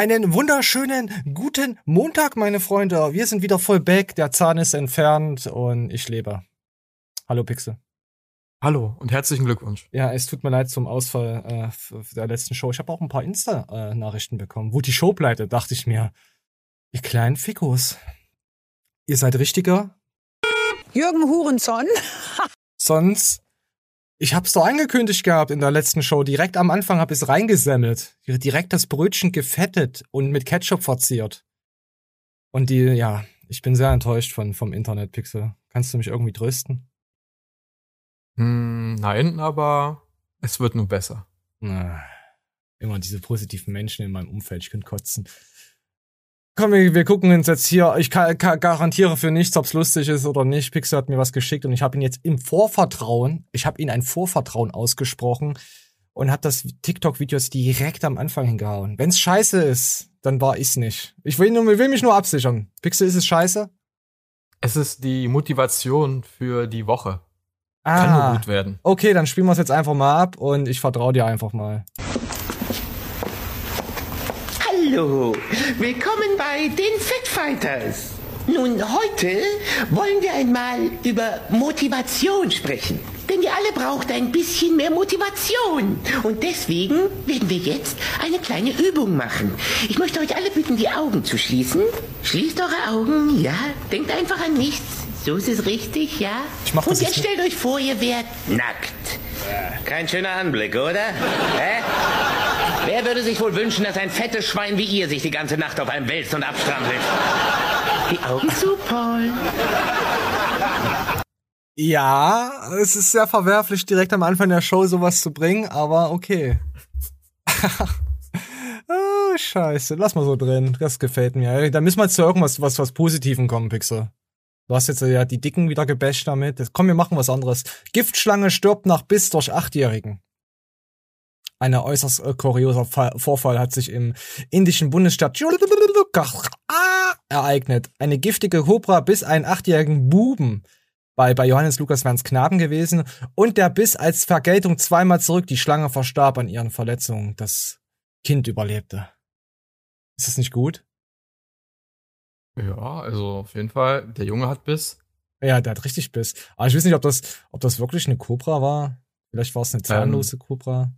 Einen wunderschönen guten Montag, meine Freunde. Wir sind wieder voll back. Der Zahn ist entfernt und ich lebe. Hallo Pixel. Hallo und herzlichen Glückwunsch. Ja, es tut mir leid zum Ausfall äh, der letzten Show. Ich habe auch ein paar Insta-Nachrichten bekommen. Wo die Show pleite, dachte ich mir. Ihr kleinen Fikos. Ihr seid richtiger. Jürgen Hurenson. Sonst ich hab's doch angekündigt gehabt in der letzten Show. Direkt am Anfang hab ich's reingesemmelt. Direkt das Brötchen gefettet und mit Ketchup verziert. Und die, ja, ich bin sehr enttäuscht von, vom Internet, Pixel. Kannst du mich irgendwie trösten? Hm, nein, aber es wird nur besser. Na, immer diese positiven Menschen in meinem Umfeld, ich könnte kotzen. Komm, wir, wir gucken uns jetzt hier. Ich kann, kann, garantiere für nichts, ob's lustig ist oder nicht. Pixel hat mir was geschickt und ich habe ihn jetzt im Vorvertrauen, ich habe ihn ein Vorvertrauen ausgesprochen und hat das TikTok-Video jetzt direkt am Anfang hingehauen. Wenn's scheiße ist, dann war ich's nicht. Ich will, nur, will mich nur absichern. Pixel, ist es scheiße? Es ist die Motivation für die Woche. Ah, Kann nur gut werden. Okay, dann spielen wir es jetzt einfach mal ab und ich vertraue dir einfach mal. Hallo, willkommen bei den Fighters. Nun, heute wollen wir einmal über Motivation sprechen. Denn ihr alle braucht ein bisschen mehr Motivation. Und deswegen werden wir jetzt eine kleine Übung machen. Ich möchte euch alle bitten, die Augen zu schließen. Schließt eure Augen, ja. Denkt einfach an nichts. So ist es richtig, ja? Ich mach das Und jetzt stellt euch vor, ihr werdet nackt. Kein schöner Anblick, oder? Hä? Wer würde sich wohl wünschen, dass ein fettes Schwein wie ihr sich die ganze Nacht auf einem wälzt und abstrampelt? Die Augen zu, Paul. Ja, es ist sehr verwerflich, direkt am Anfang der Show sowas zu bringen, aber okay. oh, scheiße. Lass mal so drin. Das gefällt mir. Da müssen wir zu irgendwas was, was Positivem kommen, Pixel. Du hast jetzt ja die Dicken wieder gebasht damit. Komm, wir machen was anderes. Giftschlange stirbt nach Biss durch Achtjährigen. Ein äußerst äh, kurioser Fall, Vorfall hat sich im indischen Bundesstaat ereignet. Eine giftige Kobra biss einen achtjährigen Buben. Bei, bei Johannes Lukas wären es Knaben gewesen. Und der biss als Vergeltung zweimal zurück. Die Schlange verstarb an ihren Verletzungen. Das Kind überlebte. Ist das nicht gut? Ja, also auf jeden Fall, der Junge hat Biss. Ja, der hat richtig Biss. Aber ich weiß nicht, ob das, ob das wirklich eine Cobra war. Vielleicht war es eine zahnlose ähm, Cobra.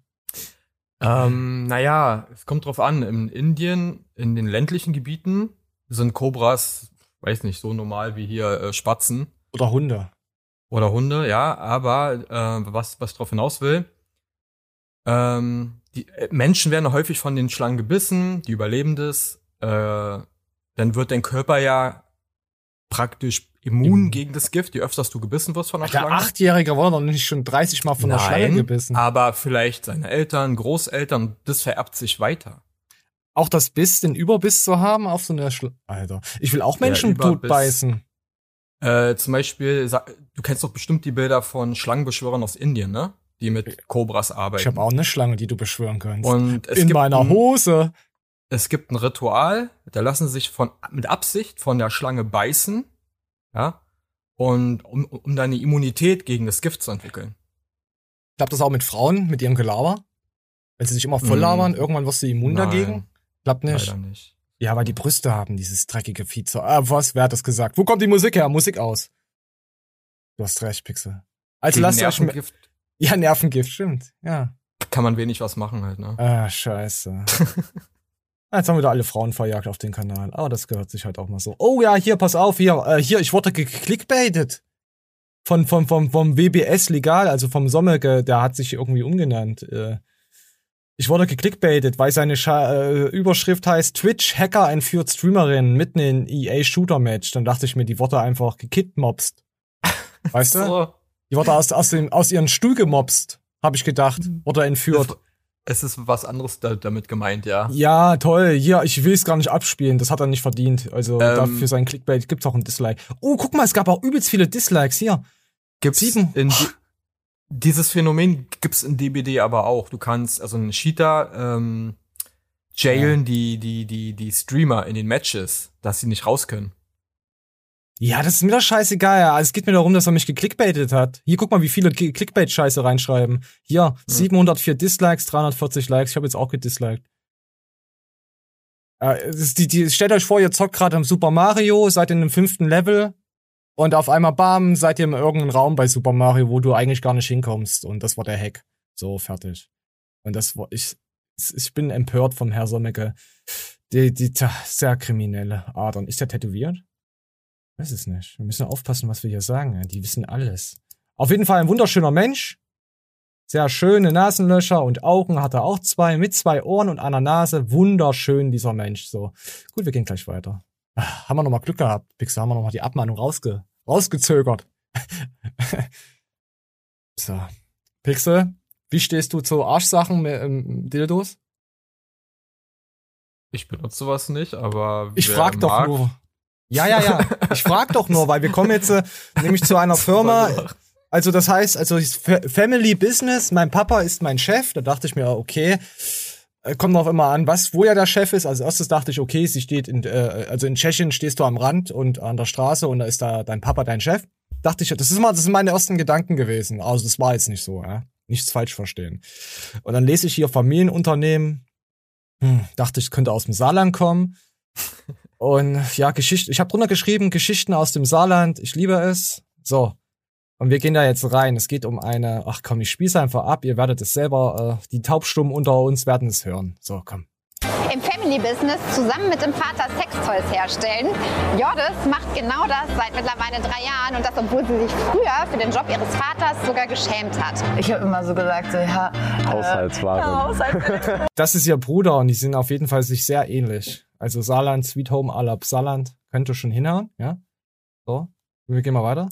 Ähm, naja, es kommt drauf an. In Indien, in den ländlichen Gebieten, sind Cobras, weiß nicht, so normal wie hier äh, Spatzen. Oder Hunde. Oder Hunde, ja. Aber äh, was, was drauf hinaus will, ähm, die äh, Menschen werden häufig von den Schlangen gebissen, die überleben das. Äh, dann wird dein Körper ja praktisch immun Im gegen das Gift, je öfter du gebissen wirst von der Schlange. Der Achtjährige wurde doch nicht schon 30 Mal von Nein, der Schlange gebissen. aber vielleicht seine Eltern, Großeltern, das vererbt sich weiter. Auch das Biss, den Überbiss zu haben auf so einer Schlange. Alter, ich will auch Menschen tot beißen. Äh, zum Beispiel, du kennst doch bestimmt die Bilder von Schlangenbeschwörern aus Indien, ne? Die mit Kobras arbeiten. Ich habe auch eine Schlange, die du beschwören kannst. Und es In meiner Hose es gibt ein Ritual, da lassen sich von, mit Absicht von der Schlange beißen, ja, und um, um deine Immunität gegen das Gift zu entwickeln. Klappt das auch mit Frauen, mit ihrem Gelaber? Wenn sie sich immer voll mm. labern, mm. irgendwann wirst du immun Nein, dagegen? Klappt nicht. Nicht. Ja, weil die Brüste haben dieses dreckige Vieh. Ah, was? Wer hat das gesagt? Wo kommt die Musik her? Musik aus. Du hast recht, Pixel. Also Gegen lass Nervengift. euch. Ja, Nervengift, stimmt. Ja. Kann man wenig was machen halt, ne? Ah, scheiße. Ah, jetzt haben wir da alle Frauen verjagt auf den Kanal. Aber das gehört sich halt auch mal so. Oh ja, hier, pass auf, hier, äh, hier, ich wurde geklickbaitet. Von, von, vom, vom WBS legal, also vom Sommerge, der hat sich irgendwie umgenannt. Äh, ich wurde geklickbaitet, weil seine Scha äh, Überschrift heißt Twitch Hacker entführt Streamerin mitten in EA Shooter Match. Dann dachte ich mir, die wurde einfach gekidmobst. Weißt so. du? Die wurde aus, aus, dem, aus ihren Stuhl gemobst, habe ich gedacht. Wurde entführt. Es ist was anderes da, damit gemeint, ja. Ja, toll. Ja, ich will es gar nicht abspielen. Das hat er nicht verdient. Also ähm, dafür sein Clickbait gibt's auch ein Dislike. Oh, guck mal, es gab auch übelst viele Dislikes hier. Gibt's Sieben. In oh. Dieses Phänomen gibt's in DBD aber auch. Du kannst also ein Cheater ähm, jailen ja. die die die die Streamer in den Matches, dass sie nicht raus können. Ja, das ist mir doch scheißegal. Ja. Es geht mir darum, dass er mich geklickbaitet hat. Hier, guck mal, wie viele Clickbait-Scheiße reinschreiben. Hier, 704 Dislikes, 340 Likes. Ich habe jetzt auch gedisliked. Äh, die, die, stellt euch vor, ihr zockt gerade im Super Mario, seid in dem fünften Level und auf einmal, bam, seid ihr in irgendeinem Raum bei Super Mario, wo du eigentlich gar nicht hinkommst. Und das war der Hack. So, fertig. Und das war, ich, ich bin empört vom Herr Sommecke. Die, die, sehr kriminelle Adern. Ist der tätowiert? Weiß es nicht. Wir müssen aufpassen, was wir hier sagen. Die wissen alles. Auf jeden Fall ein wunderschöner Mensch. Sehr schöne Nasenlöcher und Augen hat er auch zwei, mit zwei Ohren und einer Nase. Wunderschön, dieser Mensch. So. Gut, wir gehen gleich weiter. Ah, haben wir nochmal Glück gehabt. Pixar haben wir nochmal die Abmahnung rausge rausgezögert. so. Pixel, wie stehst du zu Arschsachen mit ähm, Dildos? Ich benutze sowas nicht, aber. Ich frag doch mag, nur. Ja, ja, ja. Ich frag doch nur, weil wir kommen jetzt äh, nämlich zu einer Firma. Also das heißt, also Family Business, mein Papa ist mein Chef. Da dachte ich mir, okay, äh, kommt noch immer an, was, wo ja der Chef ist. Als erstes dachte ich, okay, sie steht in, äh, also in Tschechien stehst du am Rand und an der Straße und da ist da dein Papa dein Chef. Dachte ich, das ist mal, das sind meine ersten Gedanken gewesen. Also das war jetzt nicht so, ja. Nichts falsch verstehen. Und dann lese ich hier Familienunternehmen. Hm, dachte ich, könnte aus dem Saarland kommen. Und ja, Geschichte, ich habe drunter geschrieben, Geschichten aus dem Saarland, ich liebe es. So. Und wir gehen da jetzt rein. Es geht um eine, ach komm, ich spiel's einfach ab, ihr werdet es selber, äh, die Taubstummen unter uns werden es hören. So, komm. Im Family Business zusammen mit dem Vater Sextoys herstellen. Jordis macht genau das seit mittlerweile drei Jahren und das, obwohl sie sich früher für den Job ihres Vaters sogar geschämt hat. Ich habe immer so gesagt, so, ja, Haushaltsware. Äh, ja, Haushaltsware. das ist ihr Bruder und die sind auf jeden Fall sich sehr ähnlich. Also Saarland, Sweet Home, Alab, Saarland könnte schon hinhauen, ja? So, wir gehen mal weiter.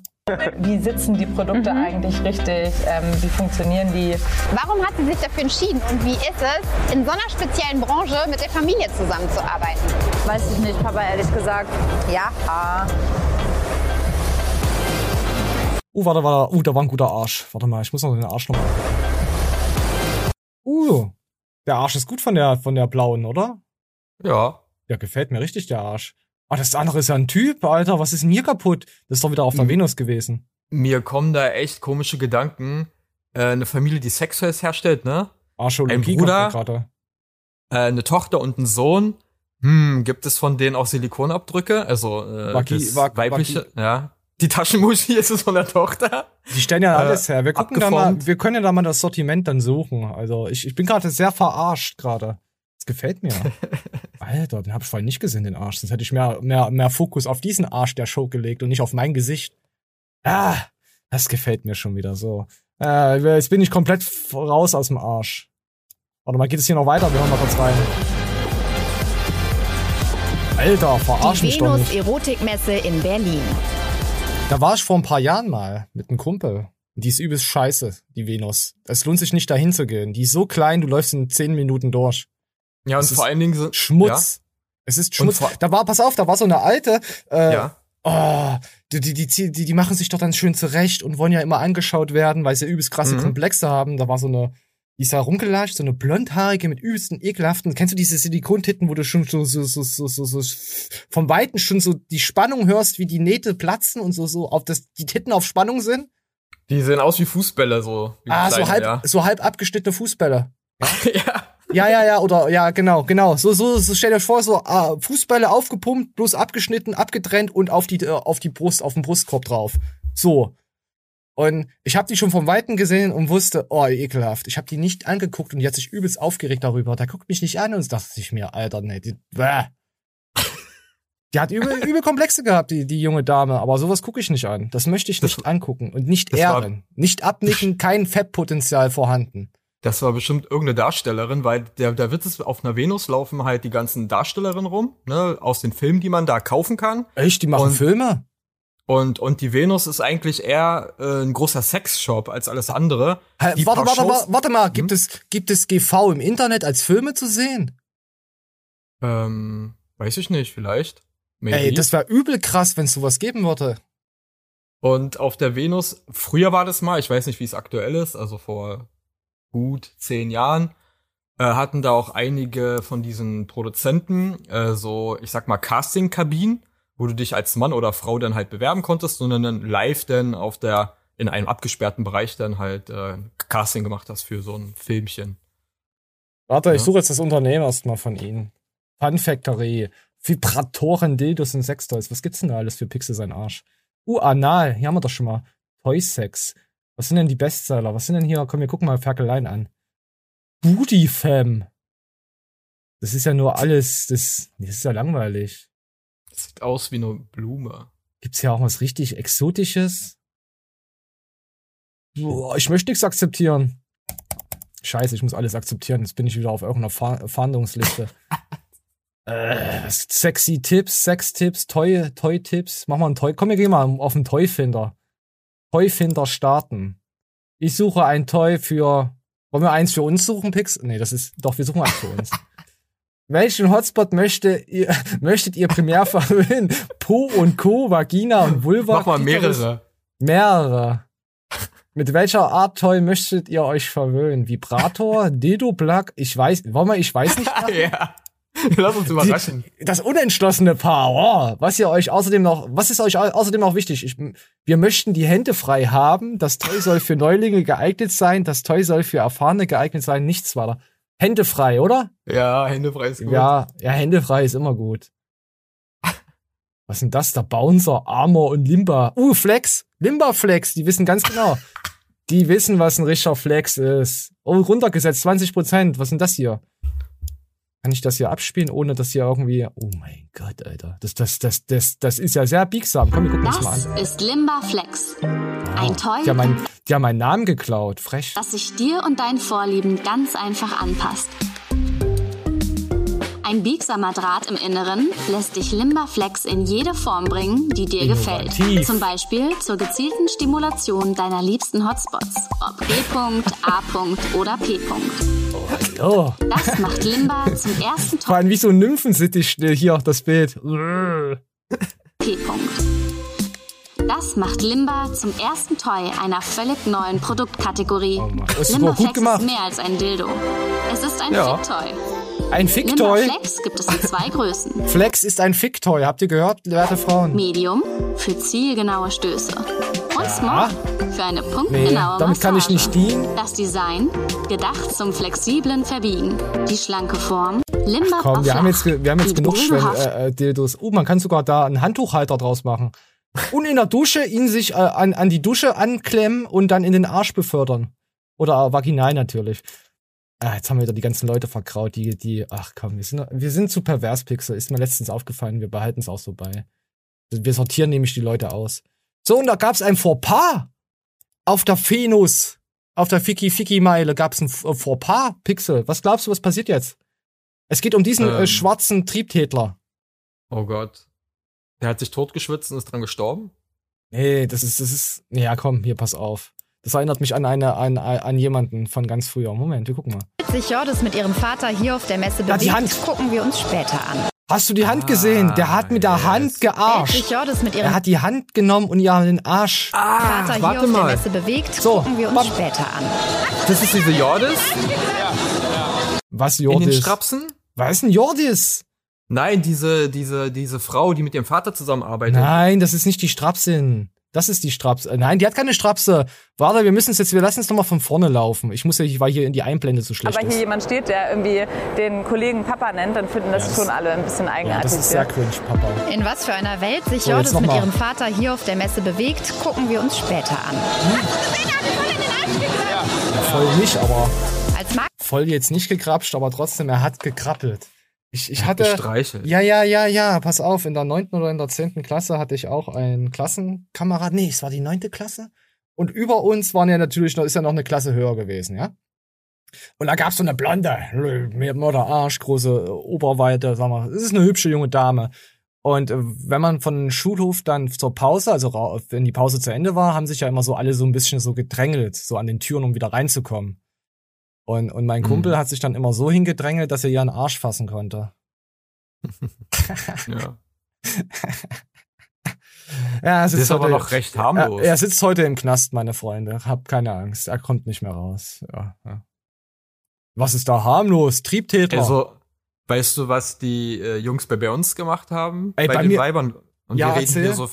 Wie sitzen die Produkte mhm. eigentlich richtig? Ähm, wie funktionieren die? Warum hat sie sich dafür entschieden und wie ist es, in so einer speziellen Branche mit der Familie zusammenzuarbeiten? Weiß ich nicht, Papa, ehrlich gesagt. Ja. Ah. Uh, warte, warte. Uh, da war ein guter Arsch. Warte mal, ich muss noch den Arsch nochmal. Uh, der Arsch ist gut von der, von der blauen, oder? Ja. Ja, gefällt mir richtig, der Arsch. Ah, das andere ist ja ein Typ, Alter. Was ist denn hier kaputt? Das ist doch wieder auf der mhm. Venus gewesen. Mir kommen da echt komische Gedanken. Äh, eine Familie, die Sextoys herstellt, ne? Ein Bruder, äh, eine Tochter und ein Sohn. Hm, gibt es von denen auch Silikonabdrücke? Also äh, Waki, Waki, weibliche, Waki. ja. Die Taschenmuschi ist es von der Tochter. Die stellen ja alles äh, her. Wir gucken da mal, wir können ja da mal das Sortiment dann suchen. Also ich, ich bin gerade sehr verarscht gerade. Das gefällt mir. Alter, den hab ich vorhin nicht gesehen, den Arsch. Sonst hätte ich mehr, mehr, mehr Fokus auf diesen Arsch der Show gelegt und nicht auf mein Gesicht. Ah, das gefällt mir schon wieder so. Äh, jetzt bin ich komplett raus aus dem Arsch. Warte mal, geht es hier noch weiter? Wir hören mal kurz rein. Alter, verarsch mich doch nicht. Erotikmesse in Berlin. Da war ich vor ein paar Jahren mal mit einem Kumpel. Die ist übelst scheiße, die Venus. Es lohnt sich nicht dahin zu gehen. Die ist so klein, du läufst in zehn Minuten durch. Ja, und vor allen Dingen so, Schmutz. Ja. Es ist Schmutz. Da war, pass auf, da war so eine alte, äh, ja. Oh, die, die, die, die, die machen sich doch dann schön zurecht und wollen ja immer angeschaut werden, weil sie übelst krasse mhm. Komplexe haben. Da war so eine, die ist da rumgelatscht, so eine blondhaarige mit übelsten ekelhaften. Kennst du diese Silikontitten, wo du schon so, so, so, so, so, so vom Weiten schon so die Spannung hörst, wie die Nähte platzen und so, so auf das, die Titten auf Spannung sind? Die sehen aus wie Fußbälle, so. Wie ah, kleine, so halb, ja. so halb abgeschnittene Fußbälle. ja. Ja, ja, ja, oder ja, genau, genau. So, so, so stell dir vor, so ah, Fußbälle aufgepumpt, bloß abgeschnitten, abgetrennt und auf die, äh, auf die Brust, auf den Brustkorb drauf. So. Und ich habe die schon vom Weiten gesehen und wusste, oh, ekelhaft. Ich habe die nicht angeguckt und die hat sich übelst aufgeregt darüber. Da guckt mich nicht an und dachte sich mir, Alter, nee, die, bäh. Die hat übel, übel Komplexe gehabt, die, die junge Dame. Aber sowas gucke ich nicht an. Das möchte ich nicht das, angucken und nicht ehren. Nicht abnicken, kein Fettpotenzial vorhanden. Das war bestimmt irgendeine Darstellerin, weil der, der Witz ist, auf einer Venus laufen halt die ganzen Darstellerinnen rum, ne, aus den Filmen, die man da kaufen kann. Echt? Die machen und, Filme? Und, und die Venus ist eigentlich eher äh, ein großer Sexshop als alles andere. Hey, warte, warte, warte, warte mal, gibt, hm? es, gibt es GV im Internet als Filme zu sehen? Ähm, weiß ich nicht, vielleicht. Maybe. Ey, das wäre übel krass, wenn es sowas geben würde. Und auf der Venus, früher war das mal, ich weiß nicht, wie es aktuell ist, also vor gut zehn Jahren, äh, hatten da auch einige von diesen Produzenten äh, so, ich sag mal, Casting-Kabinen, wo du dich als Mann oder Frau dann halt bewerben konntest und dann live dann auf der, in einem abgesperrten Bereich dann halt äh, Casting gemacht hast für so ein Filmchen. Warte, ja. ich suche jetzt das Unternehmen erstmal von Ihnen. Fun Factory, Vibratoren, Dildos und Sextoys. Was gibt's denn da alles für Pixel sein Arsch? Uh, Anal, hier haben wir doch schon mal. Toy Sex. Was sind denn die Bestseller? Was sind denn hier? Komm, wir gucken mal Ferkeleien an. Booty Fam. Das ist ja nur alles, das, das ist ja langweilig. Das sieht aus wie eine Blume. Gibt's hier auch was richtig Exotisches? Boah, ich möchte nichts akzeptieren. Scheiße, ich muss alles akzeptieren. Jetzt bin ich wieder auf irgendeiner Fa Fahndungsliste. äh, sexy Tipps, Sex-Tipps, Toy, Toy-Tipps. Mach mal einen Toy. Komm, wir gehen mal auf den Toy-Finder. Toy-Finder starten. Ich suche ein Toy für. Wollen wir eins für uns suchen, Pix? Nee, das ist. Doch, wir suchen eins für uns. Welchen Hotspot möchte ihr, möchtet ihr primär verwöhnen? Po und Co., Vagina und Vulva? Mach mal mehrere. Mehrere. Mit welcher Art Toy möchtet ihr euch verwöhnen? Vibrator, Dildo-Plug? Ich weiß, wollen wir, ich weiß nicht. ja. Lass uns überraschen. Die, das unentschlossene Paar. Oh, was ihr euch außerdem noch, was ist euch außerdem noch wichtig? Ich, wir möchten die Hände frei haben. Das Toy soll für Neulinge geeignet sein. Das Toy soll für Erfahrene geeignet sein. Nichts weiter. Hände frei, oder? Ja, Hände frei ist gut. Ja, ja, Hände frei ist immer gut. Was sind das? Der Bouncer, Armor und Limba. Uh, Flex. Limba Flex. Die wissen ganz genau. Die wissen, was ein richtiger Flex ist. Oh, runtergesetzt, 20 Prozent. Was sind das hier? Kann ich das hier abspielen, ohne dass hier irgendwie. Oh mein Gott, Alter. Das, das, das, das, das ist ja sehr biegsam. Komm, wir gucken uns mal an. Das ist Limba Flex. Ein Toy, Die haben, mein, die haben meinen Namen geklaut. Frech. das sich dir und deinen Vorlieben ganz einfach anpasst. Ein biegsamer Draht im Inneren lässt dich Limba Flex in jede Form bringen, die dir gefällt. Innovativ. Zum Beispiel zur gezielten Stimulation deiner liebsten Hotspots, ob G. A. oder P. Oh. Das macht Limba zum ersten Vor allem wie so Nymphensittich hier, das Bild. P. Das macht Limba zum ersten Toy einer völlig neuen Produktkategorie. Oh Mann, das ist Limba Flex ist mehr als ein Dildo. Es ist ein Ja. Fick-Toy. Ein Ficktoy. Flex gibt es in zwei Größen. Flex ist ein Ficktoy. Habt ihr gehört, werte Frauen? Medium für zielgenaue Stöße. Und Small für eine Nee, punktgenaue damit kann ich nicht dienen. Das Design, gedacht zum flexiblen Verbiegen. Die schlanke Form, Limba Komm, wir haben jetzt, wir haben jetzt genug Schwell Bodenhaft. äh, äh, Dildos. Oh, man kann sogar da einen Handtuchhalter draus machen. Und in der Dusche ihn sich äh, an, an die Dusche anklemmen und dann in den Arsch befördern. Oder äh, vaginal natürlich. Ah, jetzt haben wir wieder die ganzen Leute verkraut, die, die, ach komm, wir sind, wir sind zu pervers, Pixel. Ist mir letztens aufgefallen, wir behalten es auch so bei. Wir sortieren nämlich die Leute aus. So, und da gab's ein Fauxpas. Auf der Venus, auf der Fiki-Fiki-Meile gab's ein äh, Fauxpas, Pixel. Was glaubst du, was passiert jetzt? Es geht um diesen äh, Ähm. schwarzen Triebtätler. Oh Gott. Der hat sich totgeschwitzt und ist dran gestorben? Nee, das ist, das ist, ja, komm, hier, pass auf. Das erinnert mich an eine, an, an jemanden von ganz früher. Moment, wir gucken mal. sich Jordis mit ihrem Vater hier auf der Messe Ja, die bewegt, Hand. gucken wir uns später an. Hast du die Hand gesehen? Der hat mit der yes. Hand gearscht. Jordis mit ihrem Er hat die Hand genommen und ihr den Arsch. Vater hier warte auf mal. der Messe bewegt, So, gucken wir uns warte. später an. Das ist diese Jordis? Was, In den Jordis? Strapsen? Was ist denn Jordis? Nein, diese, diese, diese Frau, die mit ihrem Vater zusammenarbeitet. Nein, das ist nicht die Strapsin. Das ist die Strapse. Nein, die hat keine Strapse. Warte, wir müssen es jetzt, wir lassen es nochmal von vorne laufen. Ich muss ja, weil hier in die Einblende so schlecht Aber hier ist. jemand steht, der irgendwie den Kollegen Papa nennt, dann finden das schon alle ein bisschen Ja, eigenartig. das ist sehr cringe, Papa. In was für einer Welt sich So, Jordis mit mal. ihrem Vater hier auf der Messe bewegt, gucken wir uns später an. Ja, voll nicht, aber Als Mark voll jetzt nicht gekrapscht, aber trotzdem, er hat gekrabbelt. Ich, ich hatte. Gestreichelt. Ja, ja, ja, ja, pass auf, in der neunten oder in der zehnten Klasse hatte ich auch einen Klassenkamerad. Nee, es war die neunte Klasse. Und über uns waren ja natürlich noch, ist ja noch eine Klasse höher gewesen, ja. Und da gab's so eine Blonde, mit der Arsch, große Oberweite, sag mal, es ist eine hübsche junge Dame. Und äh, wenn man von Schulhof dann zur Pause, also wenn die Pause zu Ende war, haben sich ja immer so alle so ein bisschen so gedrängelt, so an den Türen, um wieder reinzukommen. Und, und mein Mhm. Kumpel hat sich dann immer so hingedrängelt, dass er ihren Arsch fassen konnte. Ja. Ja, er Das sitzt ist aber heute, noch recht harmlos. Er, er sitzt heute im Knast, meine Freunde. Hab keine Angst. Er kommt nicht mehr raus. Ja, ja. Was ist da harmlos? Triebtäter. Also, weißt du, was die äh, Jungs bei, bei uns gemacht haben? Ey, bei, bei den mir- Weibern. Und Ja, wir reden erzähl. hier so,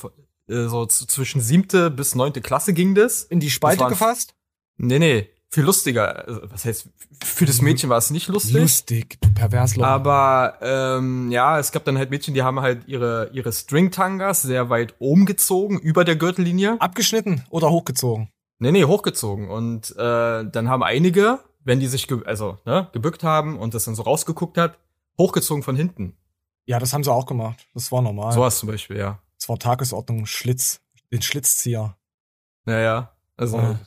äh, so zwischen siebte bis neunte Klasse ging das. in die Spalte das gefasst? Nee, nee. Viel lustiger. Also, was heißt, für das Mädchen war es nicht lustig. Lustig, du Perversloch. Aber ähm, ja, es gab dann halt Mädchen, die haben halt ihre, ihre Stringtangas sehr weit oben gezogen, über der Gürtellinie. Abgeschnitten oder hochgezogen? Nee, nee, hochgezogen. Und äh, dann haben einige, wenn die sich also, ne, gebückt haben und das dann so rausgeguckt hat, hochgezogen von hinten. Ja, das haben sie auch gemacht. Das war normal. So was zum Beispiel, ja. Das war Tagesordnung, Schlitz, den Schlitzzieher. Naja, also. Ja.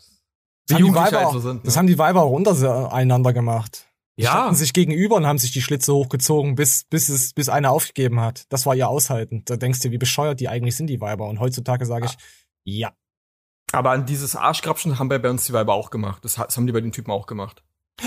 Wie Das, haben Weiber, halt so sind, das ne? haben die Weiber auch untereinander gemacht. Die Ja. standen sich gegenüber und haben sich die Schlitze hochgezogen, bis, bis es, bis einer aufgegeben hat. Das war ihr Aushalten. Da denkst du, wie bescheuert die eigentlich sind, die Weiber. Und heutzutage sage ich, ja. Aber an dieses Arschgrapschen haben bei, bei uns die Weiber auch gemacht. Das, das haben die bei den Typen auch gemacht.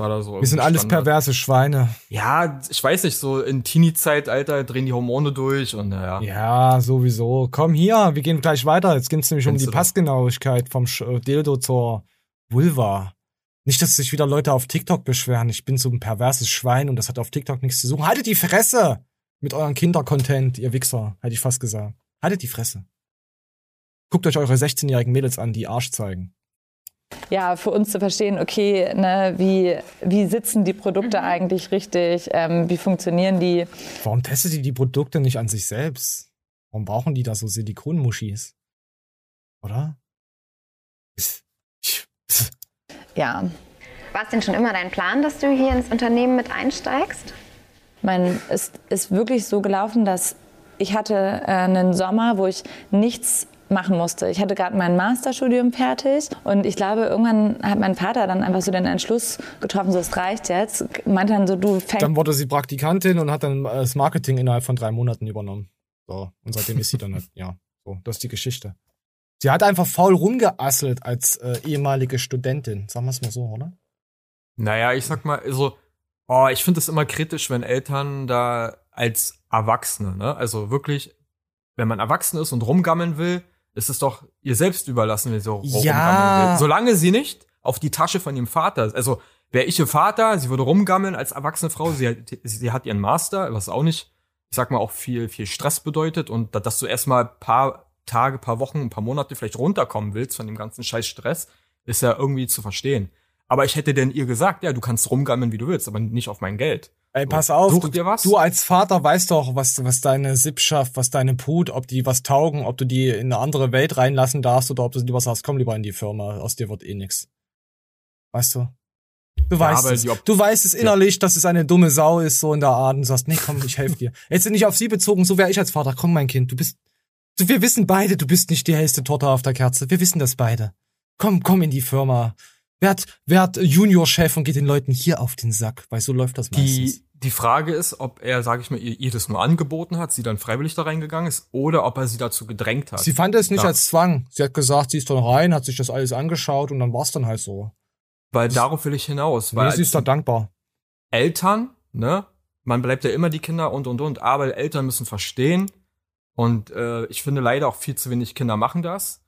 War da so. Wir sind alles Standard. perverse Schweine. Ja, ich weiß nicht, so in Teenie-Zeitalter drehen die Hormone durch und naja. Ja, sowieso. Komm hier, wir gehen gleich weiter. Jetzt geht's nämlich um Kennst die du das? Passgenauigkeit vom Sch äh, Dildo zur Vulva. Nicht, dass sich wieder Leute auf TikTok beschweren. Ich bin so ein perverses Schwein und das hat auf TikTok nichts zu suchen. Haltet die Fresse mit euren Kindercontent, ihr Wichser, hätte ich fast gesagt. Haltet die Fresse. Guckt euch eure 16-jährigen Mädels an, die Arsch zeigen. Ja, für uns zu verstehen, okay, ne, wie, wie sitzen die Produkte eigentlich richtig, ähm, wie funktionieren die. Warum testet ihr die Produkte nicht an sich selbst? Warum brauchen die da so Silikonmuschis? Oder? Ja, War es denn schon immer dein Plan, dass du hier ins Unternehmen mit einsteigst? mein, es ist wirklich so gelaufen, dass ich hatte äh, einen Sommer, wo ich nichts machen musste. Ich hatte gerade mein Masterstudium fertig und ich glaube, irgendwann hat mein Vater dann einfach so den Entschluss getroffen, so es reicht jetzt. Meinte dann so, du fängst Dann wurde sie Praktikantin und hat dann äh, das Marketing innerhalb von drei Monaten übernommen. So, und seitdem ist sie dann halt, ja, so, das ist die Geschichte. Sie hat einfach faul rumgeasselt als äh, ehemalige Studentin. Sagen wir es mal so, oder? Naja, ich sag mal, also, oh, ich finde es immer kritisch, wenn Eltern da als Erwachsene, ne, also wirklich, wenn man erwachsen ist und rumgammeln will, ist es doch ihr selbst überlassen, wenn sie so Ja. rumgammeln will. Solange sie nicht auf die Tasche von ihrem Vater, also wäre ich ihr Vater, sie würde rumgammeln als erwachsene Frau, sie hat, sie hat ihren Master, was auch nicht, ich sag mal, auch viel, viel Stress bedeutet und da- dass du erstmal paar Tage, paar Wochen, ein paar Monate vielleicht runterkommen willst von dem ganzen scheiß Stress, ist ja irgendwie zu verstehen. Aber ich hätte denn ihr gesagt, ja, du kannst rumgammeln, wie du willst, aber nicht auf mein Geld. Ey, pass auf, Such du, dir was. du als Vater weißt doch, was, was deine Sippschaft, was deine Put, ob die was taugen, ob du die in eine andere Welt reinlassen darfst oder ob du lieber sagst, komm lieber in die Firma, aus dir wird eh nix. Weißt du? Du weißt aber es. die Du weißt es innerlich, dass es eine dumme Sau ist, so in der Art und sagst, nee, komm, ich helfe dir. Jetzt nicht auf sie bezogen, so wäre ich als Vater. Komm, mein Kind, du bist, du, wir wissen beide, du bist nicht die hellste Torte auf der Kerze. Wir wissen das beide. Komm, komm in die Firma. Werd, werd Juniorchef und geht den Leuten hier auf den Sack, weil so läuft das meistens. Die, die Frage ist, ob er, sag ich mal, ihr, ihr das nur angeboten hat, sie dann freiwillig da reingegangen ist, oder ob er sie dazu gedrängt hat. Sie fand es nicht Ja. als Zwang. Sie hat gesagt, sie ist dann rein, hat sich das alles angeschaut und dann war's dann halt so. Weil darauf will ich hinaus. Weil sie ist da dankbar. Eltern, ne, man bleibt ja immer die Kinder und und und, aber Eltern müssen verstehen. Und äh, ich finde leider auch viel zu wenig Kinder machen das.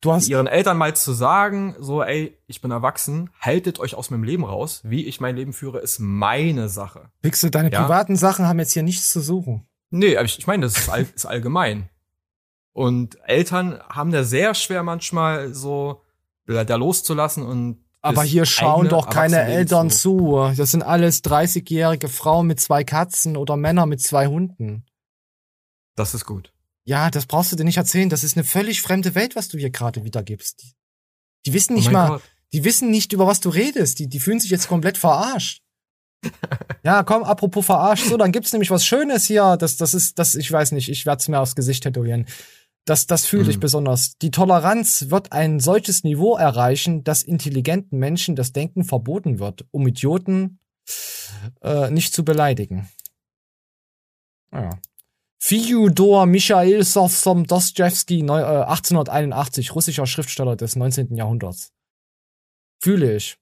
Du hast, Ihren Eltern mal zu sagen, so, ey, ich bin erwachsen, haltet euch aus meinem Leben raus. Wie ich mein Leben führe, ist meine Sache. Pixel, deine Ja. privaten Sachen haben jetzt hier nichts zu suchen. Nee, aber ich, ich meine, das ist, all, ist allgemein. Und Eltern haben da sehr schwer manchmal so da loszulassen und Aber hier schauen doch keine Eltern zu- zu. Das sind alles 30-jährige Frauen mit zwei Katzen oder Männer mit zwei Hunden. Das ist gut. Ja, das brauchst du dir nicht erzählen. Das ist eine völlig fremde Welt, was du hier gerade wiedergibst. Die, die wissen Oh nicht mein mal, Gott. die wissen nicht, über was du redest. Die, die fühlen sich jetzt komplett verarscht. ja, komm, apropos verarscht. So, dann gibt's nämlich was Schönes hier. Das, das ist, das, ich weiß nicht, ich werde es mir aufs Gesicht tätowieren. Das, das fühle ich Mhm. besonders. Die Toleranz wird ein solches Niveau erreichen, dass intelligenten Menschen das Denken verboten wird, um Idioten äh, nicht zu beleidigen. Ja. Fyodor Michail Sowsom Dostojewski, neu- äh, 1881, russischer Schriftsteller des 19. Jahrhunderts. Fühle ich.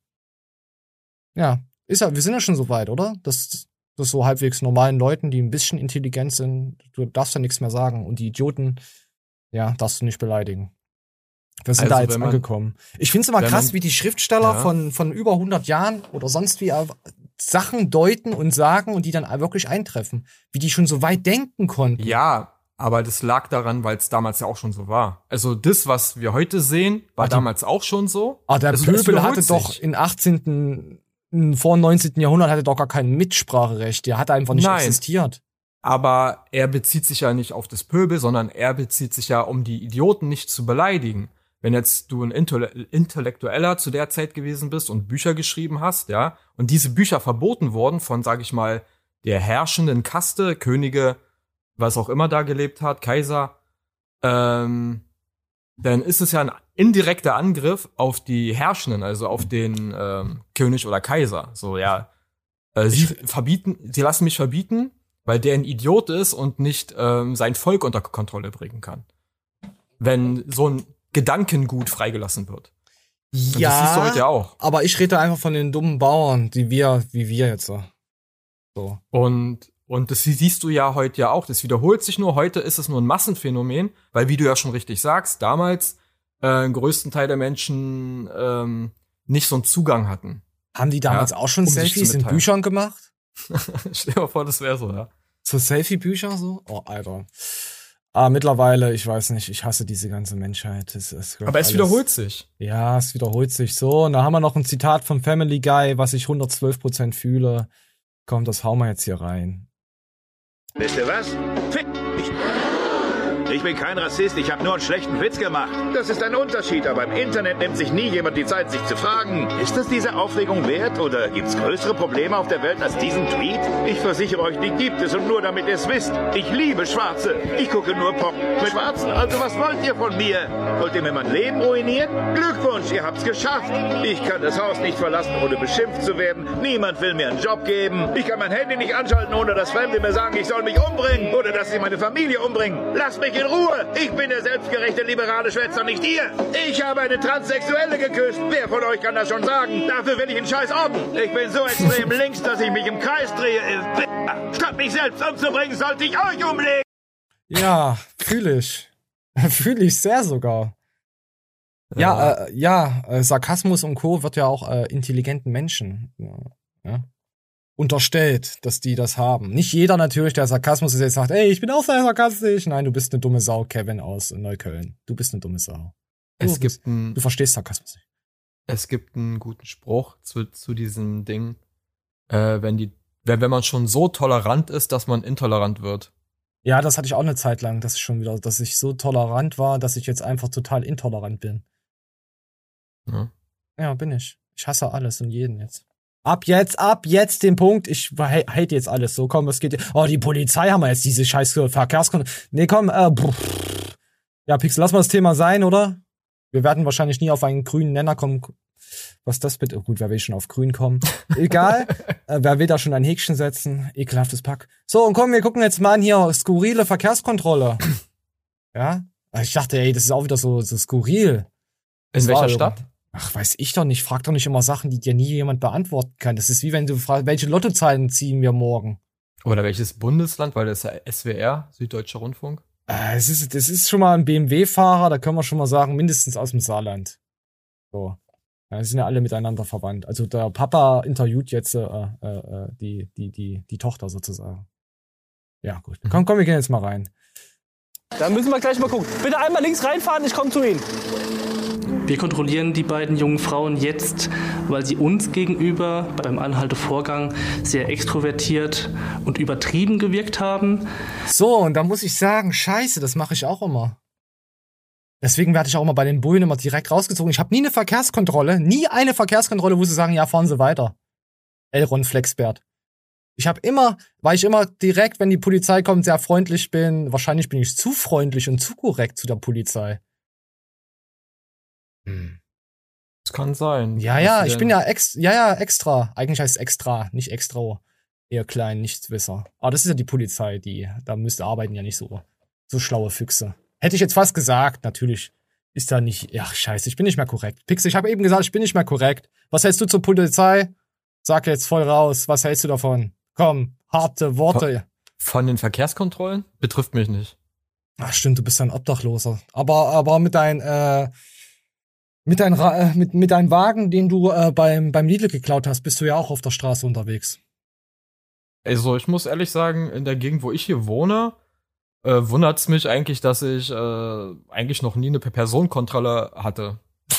Ja, ist ja, wir sind ja schon so weit, oder? Das, das so halbwegs normalen Leuten, die ein bisschen intelligent sind, du darfst ja nichts mehr sagen. Und die Idioten, ja, darfst du nicht beleidigen. Wir sind Also, da jetzt man- angekommen. Ich finde es immer krass, man- wie die Schriftsteller Ja. von, von über 100 Jahren oder sonst wie Sachen deuten und sagen und die dann wirklich eintreffen. Wie die schon so weit denken konnten. Ja, aber das lag daran, weil es damals ja auch schon so war. Also das, was wir heute sehen, war Ah, die- damals auch schon so. Ah, der es Pöbel hatte doch sich. im 18., im vor dem 19. Jahrhundert hatte doch gar kein Mitspracherecht. Der hat einfach nicht Nein. existiert. Aber er bezieht sich ja nicht auf das Pöbel, sondern er bezieht sich ja, um die Idioten nicht zu beleidigen. Wenn jetzt du ein Intelle- Intellektueller zu der Zeit gewesen bist und Bücher geschrieben hast, ja, und diese Bücher verboten wurden von, sag ich mal, der herrschenden Kaste, Könige, was auch immer da gelebt hat, Kaiser, ähm, dann ist es ja ein indirekter Angriff auf die Herrschenden, also auf den ähm, König oder Kaiser. So, ja, äh, sie verbieten, sie lassen mich verbieten, weil der ein Idiot ist und nicht ähm, sein Volk unter Kontrolle bringen kann. Wenn so ein Gedankengut freigelassen wird. Und Ja, das siehst du heute ja auch. aber ich rede einfach von den dummen Bauern, die wir, wie wir jetzt so. So. Und, und das siehst du ja heute ja auch. Das wiederholt sich nur. Heute ist es nur ein Massenphänomen, weil, wie du ja schon richtig sagst, damals äh, den größten Teil der Menschen ähm, nicht so einen Zugang hatten. Haben die damals Ja, auch schon um Selfies in. Büchern gemacht? Stell dir mal vor, das wäre so, ja. So Selfie-Bücher so? Oh, Alter. Ah, mittlerweile, ich weiß nicht, ich hasse diese ganze Menschheit. Es, es Aber es alles- wiederholt sich. Ja, es wiederholt sich so. Und da haben wir noch ein Zitat von Family Guy, was ich 112% fühle. Komm, das hauen wir jetzt hier rein. Wisst ihr was? Fick mich. Ich bin kein Rassist, ich habe nur einen schlechten Witz gemacht. Das ist ein Unterschied, aber im Internet nimmt sich nie jemand die Zeit, sich zu fragen, ist das diese Aufregung wert oder gibt's größere Probleme auf der Welt als diesen Tweet? Ich versichere euch, die gibt es und nur damit ihr es wisst. Ich liebe Schwarze. Ich gucke nur Pop mit Schwarzen. Also was wollt ihr von mir? Wollt ihr mir mein Leben ruinieren? Glückwunsch, ihr habt's geschafft. Ich kann das Haus nicht verlassen, ohne beschimpft zu werden. Niemand will mir einen Job geben. Ich kann mein Handy nicht anschalten, ohne dass Fremde mir sagen, ich soll mich umbringen oder dass sie meine Familie umbringen. Lasst mich in Ruhe. Ich bin der selbstgerechte liberale Schwätzer, nicht ihr. Ich habe eine Transsexuelle geküsst. Wer von euch kann das schon sagen? Dafür will ich einen scheiß Orden. Ich bin so extrem links, dass ich mich im Kreis drehe. Äh, Statt mich selbst umzubringen, sollte ich euch umlegen. Ja, fühle ich. fühle ich sehr sogar. Ja, äh, ja, äh, Sarkasmus und Co. wird ja auch äh, intelligenten Menschen ja, ja, unterstellt, dass die das haben. Nicht jeder natürlich, der Sarkasmus ist jetzt sagt, ey, ich bin auch sehr sarkastisch. Nein, du bist eine dumme Sau, Kevin aus Neukölln. Du bist eine dumme Sau. Du, Es bist, gibt ein, du verstehst Sarkasmus nicht. es gibt einen guten Spruch zu, zu diesem Ding. Äh, wenn die, wenn, wenn man schon so tolerant ist, dass man intolerant wird. Ja, das hatte ich auch eine Zeit lang, dass ich schon wieder, dass ich so tolerant war, dass ich jetzt einfach total intolerant bin. Ja. Ja, bin ich. Ich hasse alles und jeden jetzt. Ab jetzt, ab jetzt den Punkt. Ich ha- hate jetzt alles. So, komm, was geht. Oh, die Polizei haben wir jetzt diese scheiß Verkehrskontrolle. Nee, komm, äh, pff. Ja, Pixel, lass mal das Thema sein, oder? Wir werden wahrscheinlich nie auf einen grünen Nenner kommen. Was das bitte? Oh, gut, wer will schon auf grün kommen? Egal. äh, wer will da schon ein Häkchen setzen? Ekelhaftes Pack. So, und komm, wir gucken jetzt mal an hier. Skurrile Verkehrskontrolle. ja? Ich dachte, ey, das ist auch wieder so, so skurril. In war welcher Stadt? Ach, weiß ich doch nicht. Frag doch nicht immer Sachen, die dir nie jemand beantworten kann. Das ist wie wenn du fragst, welche Lottozahlen ziehen wir morgen? Oder welches Bundesland? Weil das ist ja SWR, Süddeutscher Rundfunk. Äh, es ist, das ist schon mal ein BMW-Fahrer, da können wir schon mal sagen, mindestens aus dem Saarland. So. Ja, sind ja alle miteinander verwandt. Also der Papa interviewt jetzt äh, äh, äh, die, die, die, die Tochter sozusagen. Ja, gut. Komm, komm, wir gehen jetzt mal rein. Da müssen wir gleich mal gucken. Bitte einmal links reinfahren, ich komme zu Ihnen. Wir kontrollieren die beiden jungen Frauen jetzt, weil sie uns gegenüber beim Anhaltevorgang sehr extrovertiert und übertrieben gewirkt haben. So, und da muss ich sagen, scheiße, das mache ich auch immer. Deswegen werde ich auch immer bei den Bullen immer direkt rausgezogen. Ich habe nie eine Verkehrskontrolle, nie eine Verkehrskontrolle, wo sie sagen, ja, fahren Sie weiter. Elron Flexbert. Ich habe immer, weil ich immer direkt, wenn die Polizei kommt, sehr freundlich bin. Wahrscheinlich bin ich zu freundlich und zu korrekt zu der Polizei. Das kann sein. Ja, ja, ich bin ja ex, ja, ja, extra. Eigentlich heißt es extra, nicht extra. Eher klein, Nichtswisser. Aber das ist ja die Polizei, die, da müsste arbeiten ja nicht so, so schlaue Füchse. Hätte ich jetzt fast gesagt, natürlich ist da nicht, ach scheiße, ich bin nicht mehr korrekt. Pixel, ich habe eben gesagt, ich bin nicht mehr korrekt. Was hältst du zur Polizei? Sag jetzt voll raus, was hältst du davon? Komm, harte Worte. Von den Verkehrskontrollen? Betrifft mich nicht. Ach stimmt, du bist ja ein Obdachloser. Aber, aber mit dein, äh, mit dein, äh, mit, mit deinem Wagen, den du äh, beim, beim Lidl geklaut hast, bist du ja auch auf der Straße unterwegs. Also, ich muss ehrlich sagen, in der Gegend, wo ich hier wohne, äh, wundert's mich eigentlich, dass ich äh, eigentlich noch nie eine Personenkontrolle hatte.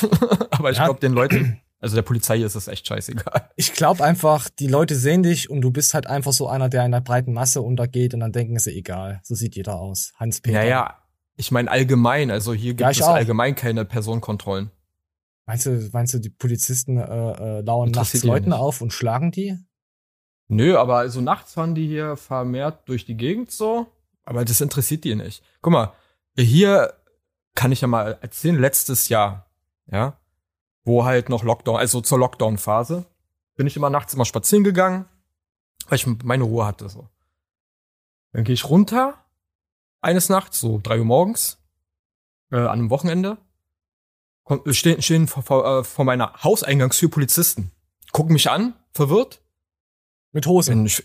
Aber ich Ja. glaube, den Leuten, also der Polizei ist es echt scheißegal. Ich glaube einfach, die Leute sehen dich und du bist halt einfach so einer, der in der breiten Masse untergeht und dann denken sie, egal, so sieht jeder aus. Hans-Peter. Naja, ich meine allgemein, also hier gibt Ja, es auch. allgemein keine Personenkontrollen. Meinst du, meinst du, die Polizisten äh, äh, lauern nachts Leuten nicht. auf und schlagen die? Nö, aber also nachts fahren die hier vermehrt durch die Gegend so, aber das interessiert die nicht. Guck mal, hier kann ich ja mal erzählen, letztes Jahr, ja, wo halt noch Lockdown, also zur Lockdown-Phase, bin ich immer nachts immer spazieren gegangen, weil ich meine Ruhe hatte so. Dann gehe ich runter, eines Nachts, so drei Uhr morgens, äh, an einem Wochenende, stehen, stehen vor, vor, äh, vor meiner Hauseingangstür Polizisten, gucken mich an, verwirrt, Mit Hosen. und ich,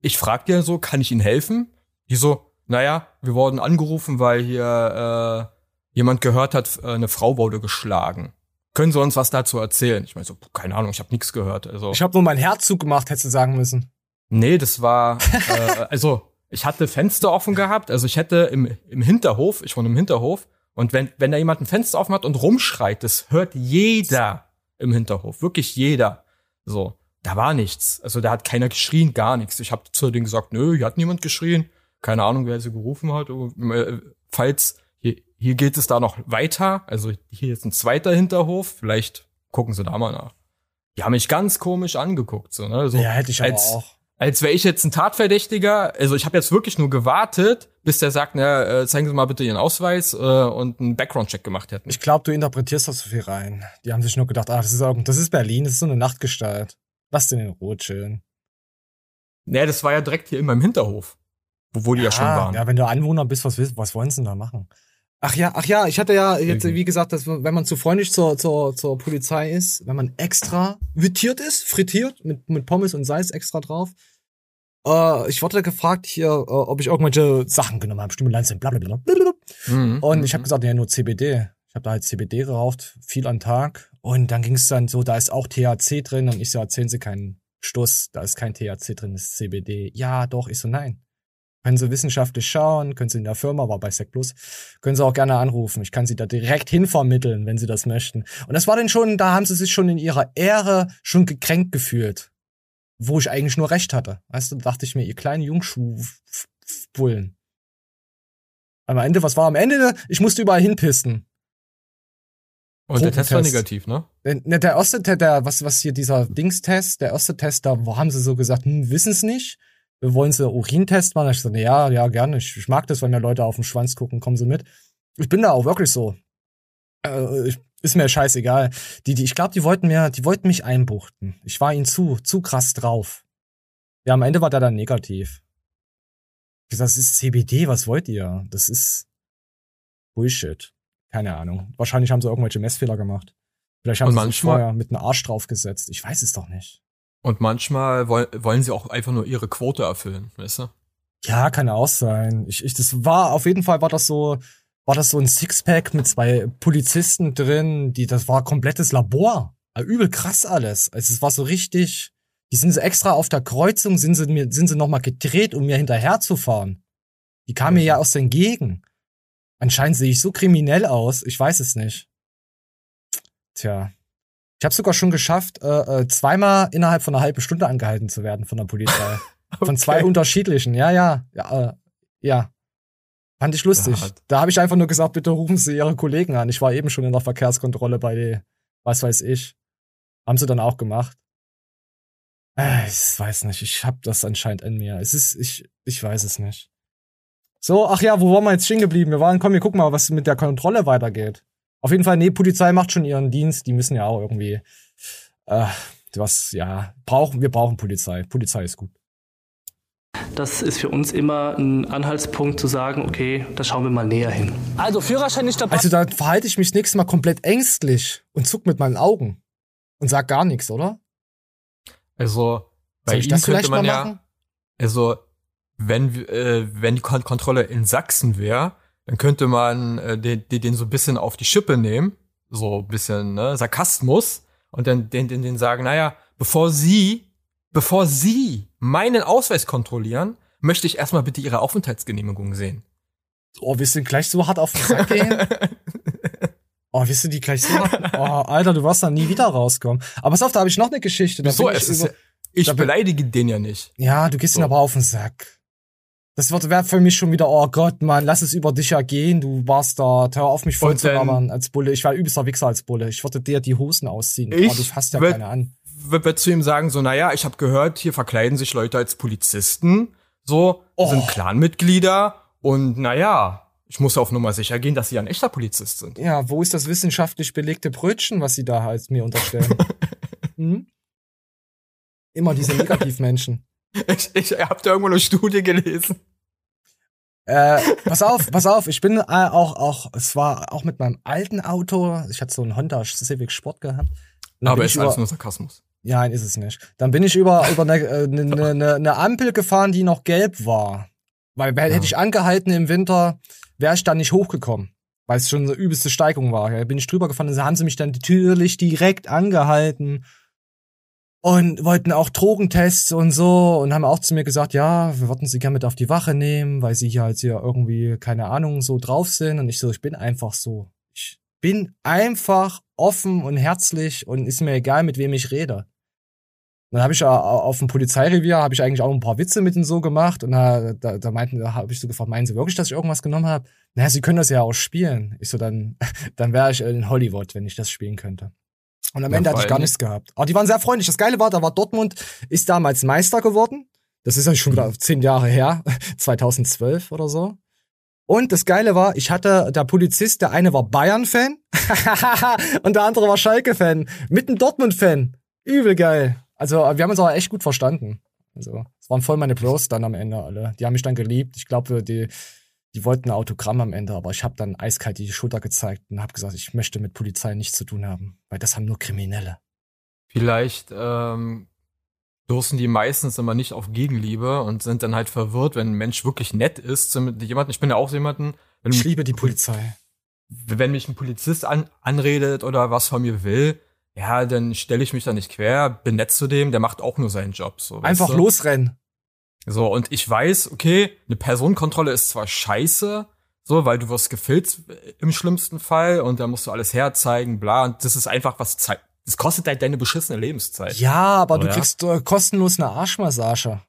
ich frag dir so, kann ich Ihnen helfen? Die so, naja, wir wurden angerufen, weil hier äh, jemand gehört hat, äh, eine Frau wurde geschlagen. Können Sie uns was dazu erzählen? Ich meine so, keine Ahnung, ich habe nichts gehört. Also Ich habe nur mein Herz zugemacht, hättest du sagen müssen. nee, das war äh, also ich hatte Fenster offen gehabt, also ich hätte im, im Hinterhof, ich wohne im Hinterhof und wenn wenn da jemand ein Fenster offen hat und rumschreit, das hört jeder im Hinterhof, wirklich jeder. So, da war nichts. Also da hat keiner geschrien, gar nichts. Ich habe zu denen gesagt, nö, hier hat niemand geschrien. Keine Ahnung, wer sie gerufen hat. Äh, Falls hier, hier geht es da noch weiter, also hier ist ein zweiter Hinterhof, vielleicht gucken sie da mal nach. Die haben mich ganz komisch angeguckt, so, ne? So, Ja, hätte ich aber als, auch. Als wäre ich jetzt ein Tatverdächtiger. Also ich habe jetzt wirklich nur gewartet, bis der sagt, na, äh, zeigen Sie mal bitte Ihren Ausweis äh, und einen Background-Check gemacht hätten. Ich glaube, du interpretierst das so viel rein. Die haben sich nur gedacht, ah, das ist, das ist Berlin, das ist so eine Nachtgestalt. Lass den in Ruhe chillen. Nee, das war ja direkt hier in meinem Hinterhof, wo, wo die ja schon waren. Ja, wenn du Anwohner bist, was, willst- was wollen sie denn da machen? Ach ja, ach ja, ich hatte ja jetzt, wie gesagt, dass wenn man zu freundlich zur, zur, zur Polizei ist, wenn man extra frittiert ist, frittiert, mit, mit Pommes und Salz extra drauf. Äh, ich wurde gefragt hier, äh, ob ich irgendwelche Sachen genommen habe, Stimulanzien, bla bla bla. bla. Mhm. Und ich habe gesagt, ja, nur CBD. Ich habe da halt CBD geraucht, viel am Tag. Und dann ging es dann so, da ist auch THC drin. Und ich so, erzählen Sie keinen Stuss, da ist kein THC drin, das ist CBD. Ja, doch. Ich so, nein. Können Sie wissenschaftlich schauen, können Sie in der Firma, war bei Sec Plus, können Sie auch gerne anrufen. Ich kann Sie da direkt hinvermitteln, wenn Sie das möchten. Und das war dann schon, da haben Sie sich schon in Ihrer Ehre schon gekränkt gefühlt. Wo ich eigentlich nur recht hatte. Weißt du, da dachte ich mir, ihr kleinen Jungschuh-Bullen. Am Ende, was war am Ende? Ich musste überall hinpissen. Und der Test war negativ, ne? Der, ne, der erste, der, der, was, was hier dieser Dingstest, der erste Test, da wo haben sie so gesagt, hm, wissen's nicht. Wir wollen so Urintest machen. Ich so, ne, ja, ja, gerne. Ich, ich mag das, wenn mir Leute auf den Schwanz gucken, kommen sie mit. Ich bin da auch wirklich so. Äh, ich, ist mir scheißegal. Die, die, ich glaube, die wollten mir, die wollten mich einbuchten. Ich war ihnen zu, zu krass drauf. Ja, am Ende war der dann negativ. Das ist CBD, was wollt ihr? Das ist Bullshit. Keine Ahnung. Wahrscheinlich haben sie irgendwelche Messfehler gemacht. Vielleicht haben Und sie manchmal- vorher mit einem Arsch draufgesetzt. Ich weiß es doch nicht. Und manchmal woll, wollen sie auch einfach nur ihre Quote erfüllen, weißt du? Ja, kann auch sein. Ich, ich, das war, auf jeden Fall war das so, war das so ein Sixpack mit zwei Polizisten drin, die, das war komplettes Labor. Ah, Übel krass alles. Also es war so richtig, die sind so extra auf der Kreuzung, sind sie mir, sind sie nochmal gedreht, um mir hinterher zu fahren. Die kamen mir ja aus den Gegend. Anscheinend sehe ich so kriminell aus, ich weiß es nicht. Tja. Ich habe sogar schon geschafft, äh, äh, zweimal innerhalb von einer halben Stunde angehalten zu werden von der Polizei. Von zwei Okay. unterschiedlichen, ja, ja, ja, äh, ja. Fand ich lustig. Ja. Da habe ich einfach nur gesagt, bitte rufen Sie Ihre Kollegen an. Ich war eben schon in der Verkehrskontrolle bei die, was weiß ich. Haben sie dann auch gemacht. Äh, ich weiß nicht, ich hab das anscheinend in mir. Es ist, ich, ich weiß es nicht. So, ach ja, wo waren wir jetzt stehen geblieben? Wir waren, komm, wir gucken mal, was mit der Kontrolle weitergeht. Auf jeden Fall, nee, Polizei macht schon ihren Dienst. Die müssen ja auch irgendwie, äh, was, ja, brauchen, wir brauchen Polizei. Polizei ist gut. Das ist für uns immer ein Anhaltspunkt zu sagen, okay, da schauen wir mal näher hin. Also Führerschein nicht dabei. Also da verhalte ich mich das nächste Mal komplett ängstlich und zuck mit meinen Augen und sag gar nichts, oder? Also bei Soll ich ihm das könnte man ja, machen? also wenn äh, wenn die Kon Kontrolle in Sachsen wäre, dann könnte man äh, den, den, den so ein bisschen auf die Schippe nehmen, so ein bisschen ne, Sarkasmus und dann den, den, den sagen, naja, bevor Sie, bevor Sie meinen Ausweis kontrollieren, möchte ich erstmal bitte Ihre Aufenthaltsgenehmigung sehen. Oh, willst du gleich so hart auf den Sack gehen? Oh, willst du die gleich so hart? Oh, Alter, du wirst da nie wieder rauskommen. Aber pass auf, da habe ich noch eine Geschichte. Da bin Es ist ja, über- ich beleidige den ja nicht. Ja, du gehst ihn aber auf den Sack. Das wird wäre für mich schon wieder, oh Gott, Mann, lass es über dich ergehen. Du warst da, hör auf mich voll zu labern als Bulle. Ich war übelster Wichser als Bulle. Ich würde dir die Hosen ausziehen. Ich oh, du fasst ja keine an. Wird wird zu ihm sagen, so, naja, ich habe gehört, hier verkleiden sich Leute als Polizisten, so, Oh. sind Clanmitglieder und naja, ich muss auf Nummer sicher gehen, dass sie ein echter Polizist sind. Ja, wo ist das wissenschaftlich belegte Brötchen, was sie da halt mir unterstellen? hm? Immer diese Negativmenschen. Ich, ich hab da irgendwo eine Studie gelesen. Äh, pass auf, pass auf, ich bin äh, auch, auch, es war auch mit meinem alten Auto, ich hatte so einen Honda Civic Sport gehabt. Aber ist alles nur Sarkasmus. Ja, ist es nicht. Dann bin ich über, über eine, äh, eine, eine, eine Ampel gefahren, die noch gelb war. Weil hätte ich angehalten im Winter, wäre ich dann nicht hochgekommen. Weil es schon eine übelste Steigung war. Ja, bin ich drüber gefahren, dann haben sie mich dann natürlich direkt angehalten. Und wollten auch Drogentests und so und haben auch zu mir gesagt, ja, wir würden sie gerne mit auf die Wache nehmen, weil sie hier halt hier irgendwie, keine Ahnung, so drauf sind. Und ich so, ich bin einfach so. Ich bin einfach offen und herzlich und ist mir egal, mit wem ich rede. Dann habe ich ja auf dem Polizeirevier habe ich eigentlich auch ein paar Witze mit denen so gemacht und da, da, da meinten, da habe ich so gefragt, meinen Sie wirklich, dass ich irgendwas genommen habe? Naja, Sie können das ja auch spielen. Ich so, dann, dann wäre ich in Hollywood, wenn ich das spielen könnte. Und am Ja, Ende hatte ich gar nichts gehabt. Aber die waren sehr freundlich. Das Geile war, da war Dortmund, ist damals Meister geworden. Das ist ja schon wieder zehn Jahre her, 2012 oder so. Und das Geile war, ich hatte der Polizist, der eine war Bayern-Fan und der andere war Schalke-Fan. Mit einem Dortmund-Fan. Übel geil. Also wir haben uns aber echt gut verstanden. Also es waren voll meine Bros dann am Ende alle. Die haben mich dann geliebt. Ich glaube, die, die wollten ein Autogramm am Ende, aber ich habe dann eiskalt die Schulter gezeigt und habe gesagt, ich möchte mit Polizei nichts zu tun haben, weil das haben nur Kriminelle. Vielleicht ähm, stoßen die meistens immer nicht auf Gegenliebe und sind dann halt verwirrt, wenn ein Mensch wirklich nett ist zu jemanden. Ich bin ja auch jemanden, Ich liebe die Polizei. wenn mich ein Polizist an, anredet oder was von mir will, ja, dann stelle ich mich da nicht quer, bin nett zu dem, der macht auch nur seinen Job. So, weißt Einfach du? losrennen. So, und ich weiß, okay, eine Personenkontrolle ist zwar scheiße, so, weil du wirst gefilzt im schlimmsten Fall und da musst du alles herzeigen, bla, und das ist einfach was Zeit. Das kostet halt deine beschissene Lebenszeit. Ja, aber So, du ja. kriegst äh, kostenlos eine Arschmassage.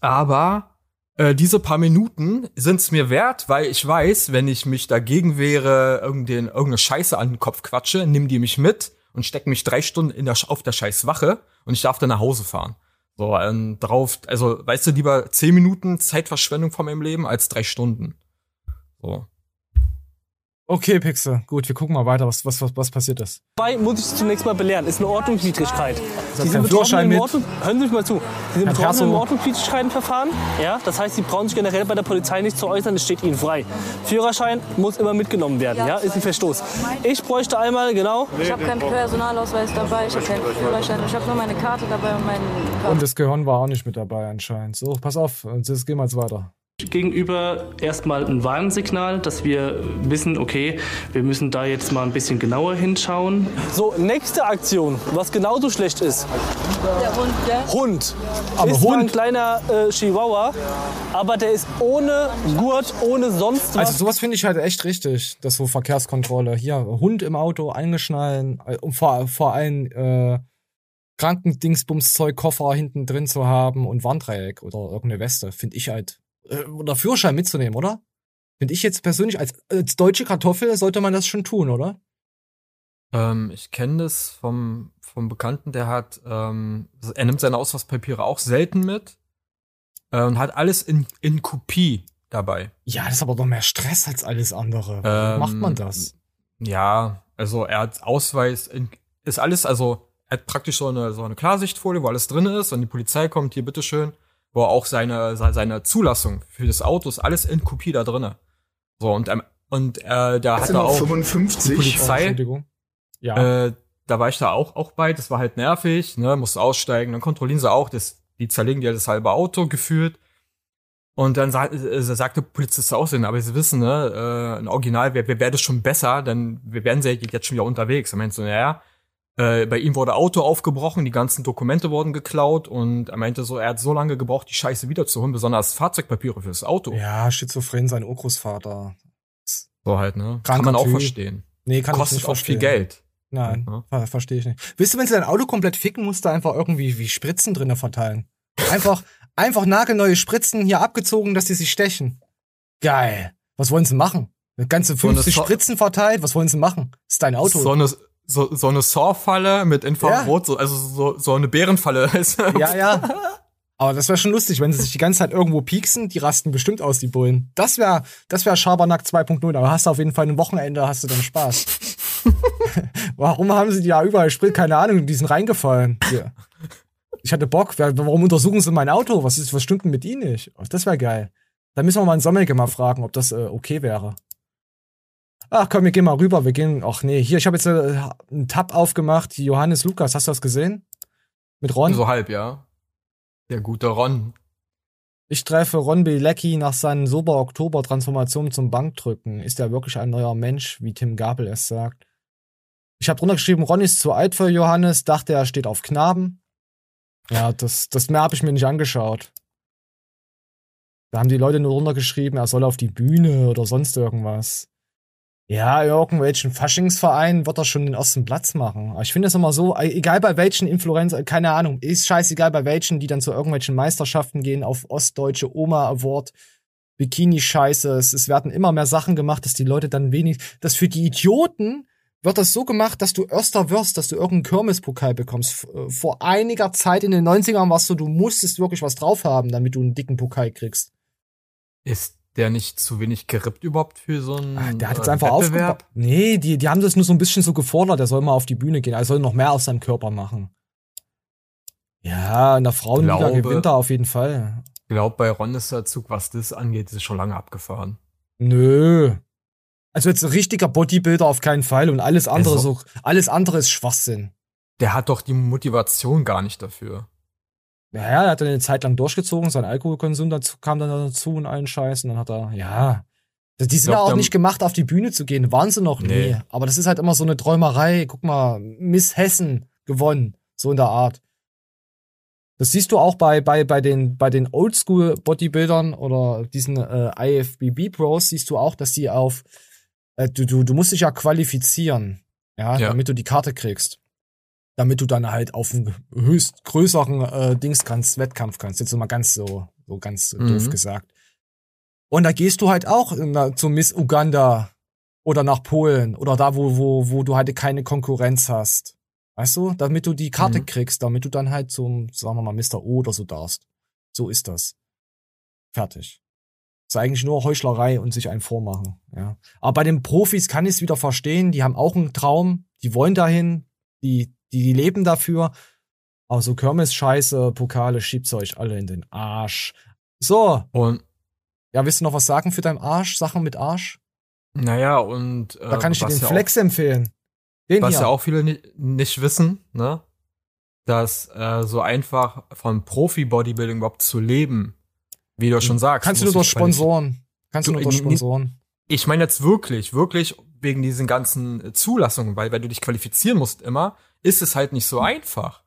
Aber äh, diese paar Minuten sind's mir wert, weil ich weiß, wenn ich mich dagegen wehre, irgendein, irgendeine Scheiße an den Kopf quatsche, nimm die mich mit und steck mich drei Stunden in der, auf der Scheißwache und ich darf dann nach Hause fahren. So, ähm, drauf, also, weißt du, lieber zehn Minuten Zeitverschwendung von meinem Leben als drei Stunden. So. Okay, Pixel. Gut, wir gucken mal weiter, was, was, was, was passiert ist. Dabei muss ich zunächst mal belehren. Ist eine Ordnungswidrigkeit. Sie sind Führerschein betroffen im mit? Ordnung, hören Sie mich mal zu. Sie sind betroffen im Ordnungswidrigkeitenverfahren. Ja, das heißt, Sie brauchen sich generell bei der Polizei nicht zu äußern. Es steht Ihnen frei. Führerschein muss immer mitgenommen werden. Ja, ist ein Verstoß. Ich bräuchte einmal genau. Ich habe keinen Personalausweis dabei, ich habe keinen Führerschein, ich habe nur meine Karte dabei und meinen Und das Gehirn war auch nicht mit dabei anscheinend. So, pass auf, jetzt gehen wir jetzt weiter. Gegenüber erstmal ein Warnsignal, dass wir wissen, okay, wir müssen da jetzt mal ein bisschen genauer hinschauen. So, nächste Aktion, was genauso schlecht ist. Der Hund, der Hund. Aber ist zwar ein Hund? kleiner äh, Chihuahua, aber der ist ohne Gurt, ohne sonst was. Also sowas finde ich halt echt richtig, das so Verkehrskontrolle. Hier, Hund im Auto, eingeschnallen, äh, um vor, vor allem äh, Krankendingsbumszeug, Koffer hinten drin zu haben und Warndreieck oder irgendeine Weste, finde ich halt. Äh, oder Führerschein mitzunehmen, oder? Finde ich jetzt persönlich, als, als deutsche Kartoffel sollte man das schon tun, oder? Ähm, ich kenne das vom, vom Bekannten, der hat, ähm, er nimmt seine Ausweispapiere auch selten mit äh, und hat alles in, in Kopie dabei. Ja, das ist aber doch mehr Stress als alles andere. Ähm, macht man das? Ja, also er hat Ausweis, in, ist alles, also er hat praktisch so eine, so eine Klarsichtfolie, wo alles drin ist und die Polizei kommt hier, bitteschön, wo auch seine, se- seine Zulassung für das Auto ist alles in Kopie da drinne. So, und, ähm, und äh, da hat er auch 55. die Polizei, Entschuldigung. Ja. äh, da war ich da auch, auch bei, das war halt nervig, ne, musste aussteigen, dann kontrollieren sie auch, das, die zerlegen dir das halbe Auto gefühlt. Und dann sa äh, sagte der Polizist auch, so, aber sie wissen, ne, äh, ein Original wäre wär, wär das schon besser, dann wir wären sie jetzt schon wieder unterwegs. Er meinte so, naja, äh, bei ihm wurde Auto aufgebrochen, die ganzen Dokumente wurden geklaut und er meinte so, er hat so lange gebraucht, die Scheiße wiederzuholen, besonders Fahrzeugpapiere fürs Auto. Ja, schizophren, sein Urgroßvater. So halt, ne? Kranker kann man auch Typ. verstehen. Nee, kann Kostet ich nicht auch viel. Geld. Nein, Ja. ver verstehe ich nicht. Willst du, wenn sie dein Auto komplett ficken, musst du einfach irgendwie wie Spritzen drinne verteilen. Einfach, einfach nagelneue Spritzen hier abgezogen, dass die sich stechen. Geil. Was wollen sie machen? Eine ganze So eine 50 So- Spritzen verteilt? Was wollen sie machen? Das ist dein Auto. So eine, so, so eine Saw-Falle mit Infrarot, so, also so, so eine Bärenfalle. Ja, ja. Aber das wäre schon lustig, wenn sie sich die ganze Zeit irgendwo pieksen, die rasten bestimmt aus, die Bullen. Das wäre das wär Schabernack 2.0, aber hast du auf jeden Fall ein Wochenende, hast du dann Spaß. Warum haben sie die ja überall Sprit? Keine Ahnung, die sind reingefallen. Hier. Ich hatte Bock. Warum untersuchen sie mein Auto? Was, ist, was stimmt denn mit ihnen nicht? Oh, Das wäre geil. Da müssen wir mal einen Sommelke mal fragen, ob das äh, okay wäre. Ach komm, wir gehen mal rüber. Wir gehen. Ach nee, hier, ich habe jetzt äh, einen Tab aufgemacht. Johannes Lukas, hast du das gesehen? Mit Ron? So halb, ja. Der gute Ron. Ich treffe Ron Bilecki nach seinen Sober-Oktober-Transformationen zum Bankdrücken. Ist er wirklich ein neuer Mensch, wie Tim Gabel es sagt? Ich habe drunter geschrieben, Ron ist zu alt für Johannes, dachte er steht auf Knaben. Ja, das, das mehr habe ich mir nicht angeschaut. Da haben die Leute nur runtergeschrieben, er soll auf die Bühne oder sonst irgendwas. Ja, irgendwelchen Faschingsverein wird er schon den ersten Platz machen. Ich finde es immer so, e- egal bei welchen Influencer, keine Ahnung, ist scheißegal bei welchen, die dann zu irgendwelchen Meisterschaften gehen, auf Ostdeutsche Oma Award, Bikini-Scheiße. Es, es werden immer mehr Sachen gemacht, dass die Leute dann wenig, dass für die Idioten wird das so gemacht, dass du Erster wirst, dass du irgendeinen Kirmespokal bekommst. Äh, Vor einiger Zeit in den 90ern warst so, du musstest wirklich was drauf haben, damit du einen dicken Pokal kriegst. Ist der nicht zu wenig gerippt überhaupt für so einen Ah, Der hat jetzt äh, einfach Wettbewerb? aufgebaut. Nee, die, die haben das nur so ein bisschen so gefordert, er soll mal auf die Bühne gehen, er soll noch mehr aus seinem Körper machen. Ja, in der Frauenliga Glaube- gewinnt er auf jeden Fall. Ich glaube, bei Ron ist der Zug, was das angeht, ist schon lange abgefahren. Nö. Also jetzt ein richtiger Bodybuilder auf keinen Fall und alles andere Also- so, alles andere ist Schwachsinn. Der hat doch die Motivation gar nicht dafür. Ja, er hat dann eine Zeit lang durchgezogen, sein Alkoholkonsum dazu, kam dann dazu und allen Scheiß und dann hat er, ja. Die sind ja auch nicht gemacht, auf die Bühne zu gehen. Waren sie noch Nee. nie. Aber das ist halt immer so eine Träumerei. Guck mal, Miss Hessen gewonnen. So in der Art. Das siehst du auch bei, bei, bei den, bei den Oldschool-Bodybuildern oder diesen äh, IFBB-Pros, siehst du auch, dass die auf, äh, du, du, du musst dich ja qualifizieren, ja, Ja. damit du die Karte kriegst. Damit du dann halt auf einen höchst größeren äh, Dings kannst, Wettkampf kannst. Jetzt so mal ganz so, so ganz Mhm. doof gesagt. Und da gehst du halt auch na, zu Miss Uganda oder nach Polen oder da, wo, wo, wo du halt keine Konkurrenz hast. Weißt du? Damit du die Karte Mhm. kriegst, damit du dann halt zum, sagen wir mal, Mr. O oder so darfst. So ist das. Fertig. Ist eigentlich nur Heuchlerei und sich einen vormachen, ja. Aber bei den Profis kann ich es wieder verstehen, die haben auch einen Traum, die wollen dahin, die, die, die leben dafür. Aber so Kirmes-Scheiße, Pokale, schiebt's euch alle in den Arsch. So, Und ja, willst du noch was sagen für deinen Arsch? Sachen mit Arsch? naja, und äh, Da kann ich dir den ja Flex empfehlen. Den Auch, was hier. ja auch viele ni nicht wissen, ne? Dass äh, so einfach von Profi-Bodybuilding überhaupt zu leben, wie du schon sagst. Kannst du nur durch. Sponsoren. Kannst du nur durch in- in- Sponsoren. Ich meine jetzt wirklich, wirklich wegen diesen ganzen äh, Zulassungen, weil, weil du dich qualifizieren musst immer, ist es halt nicht so einfach.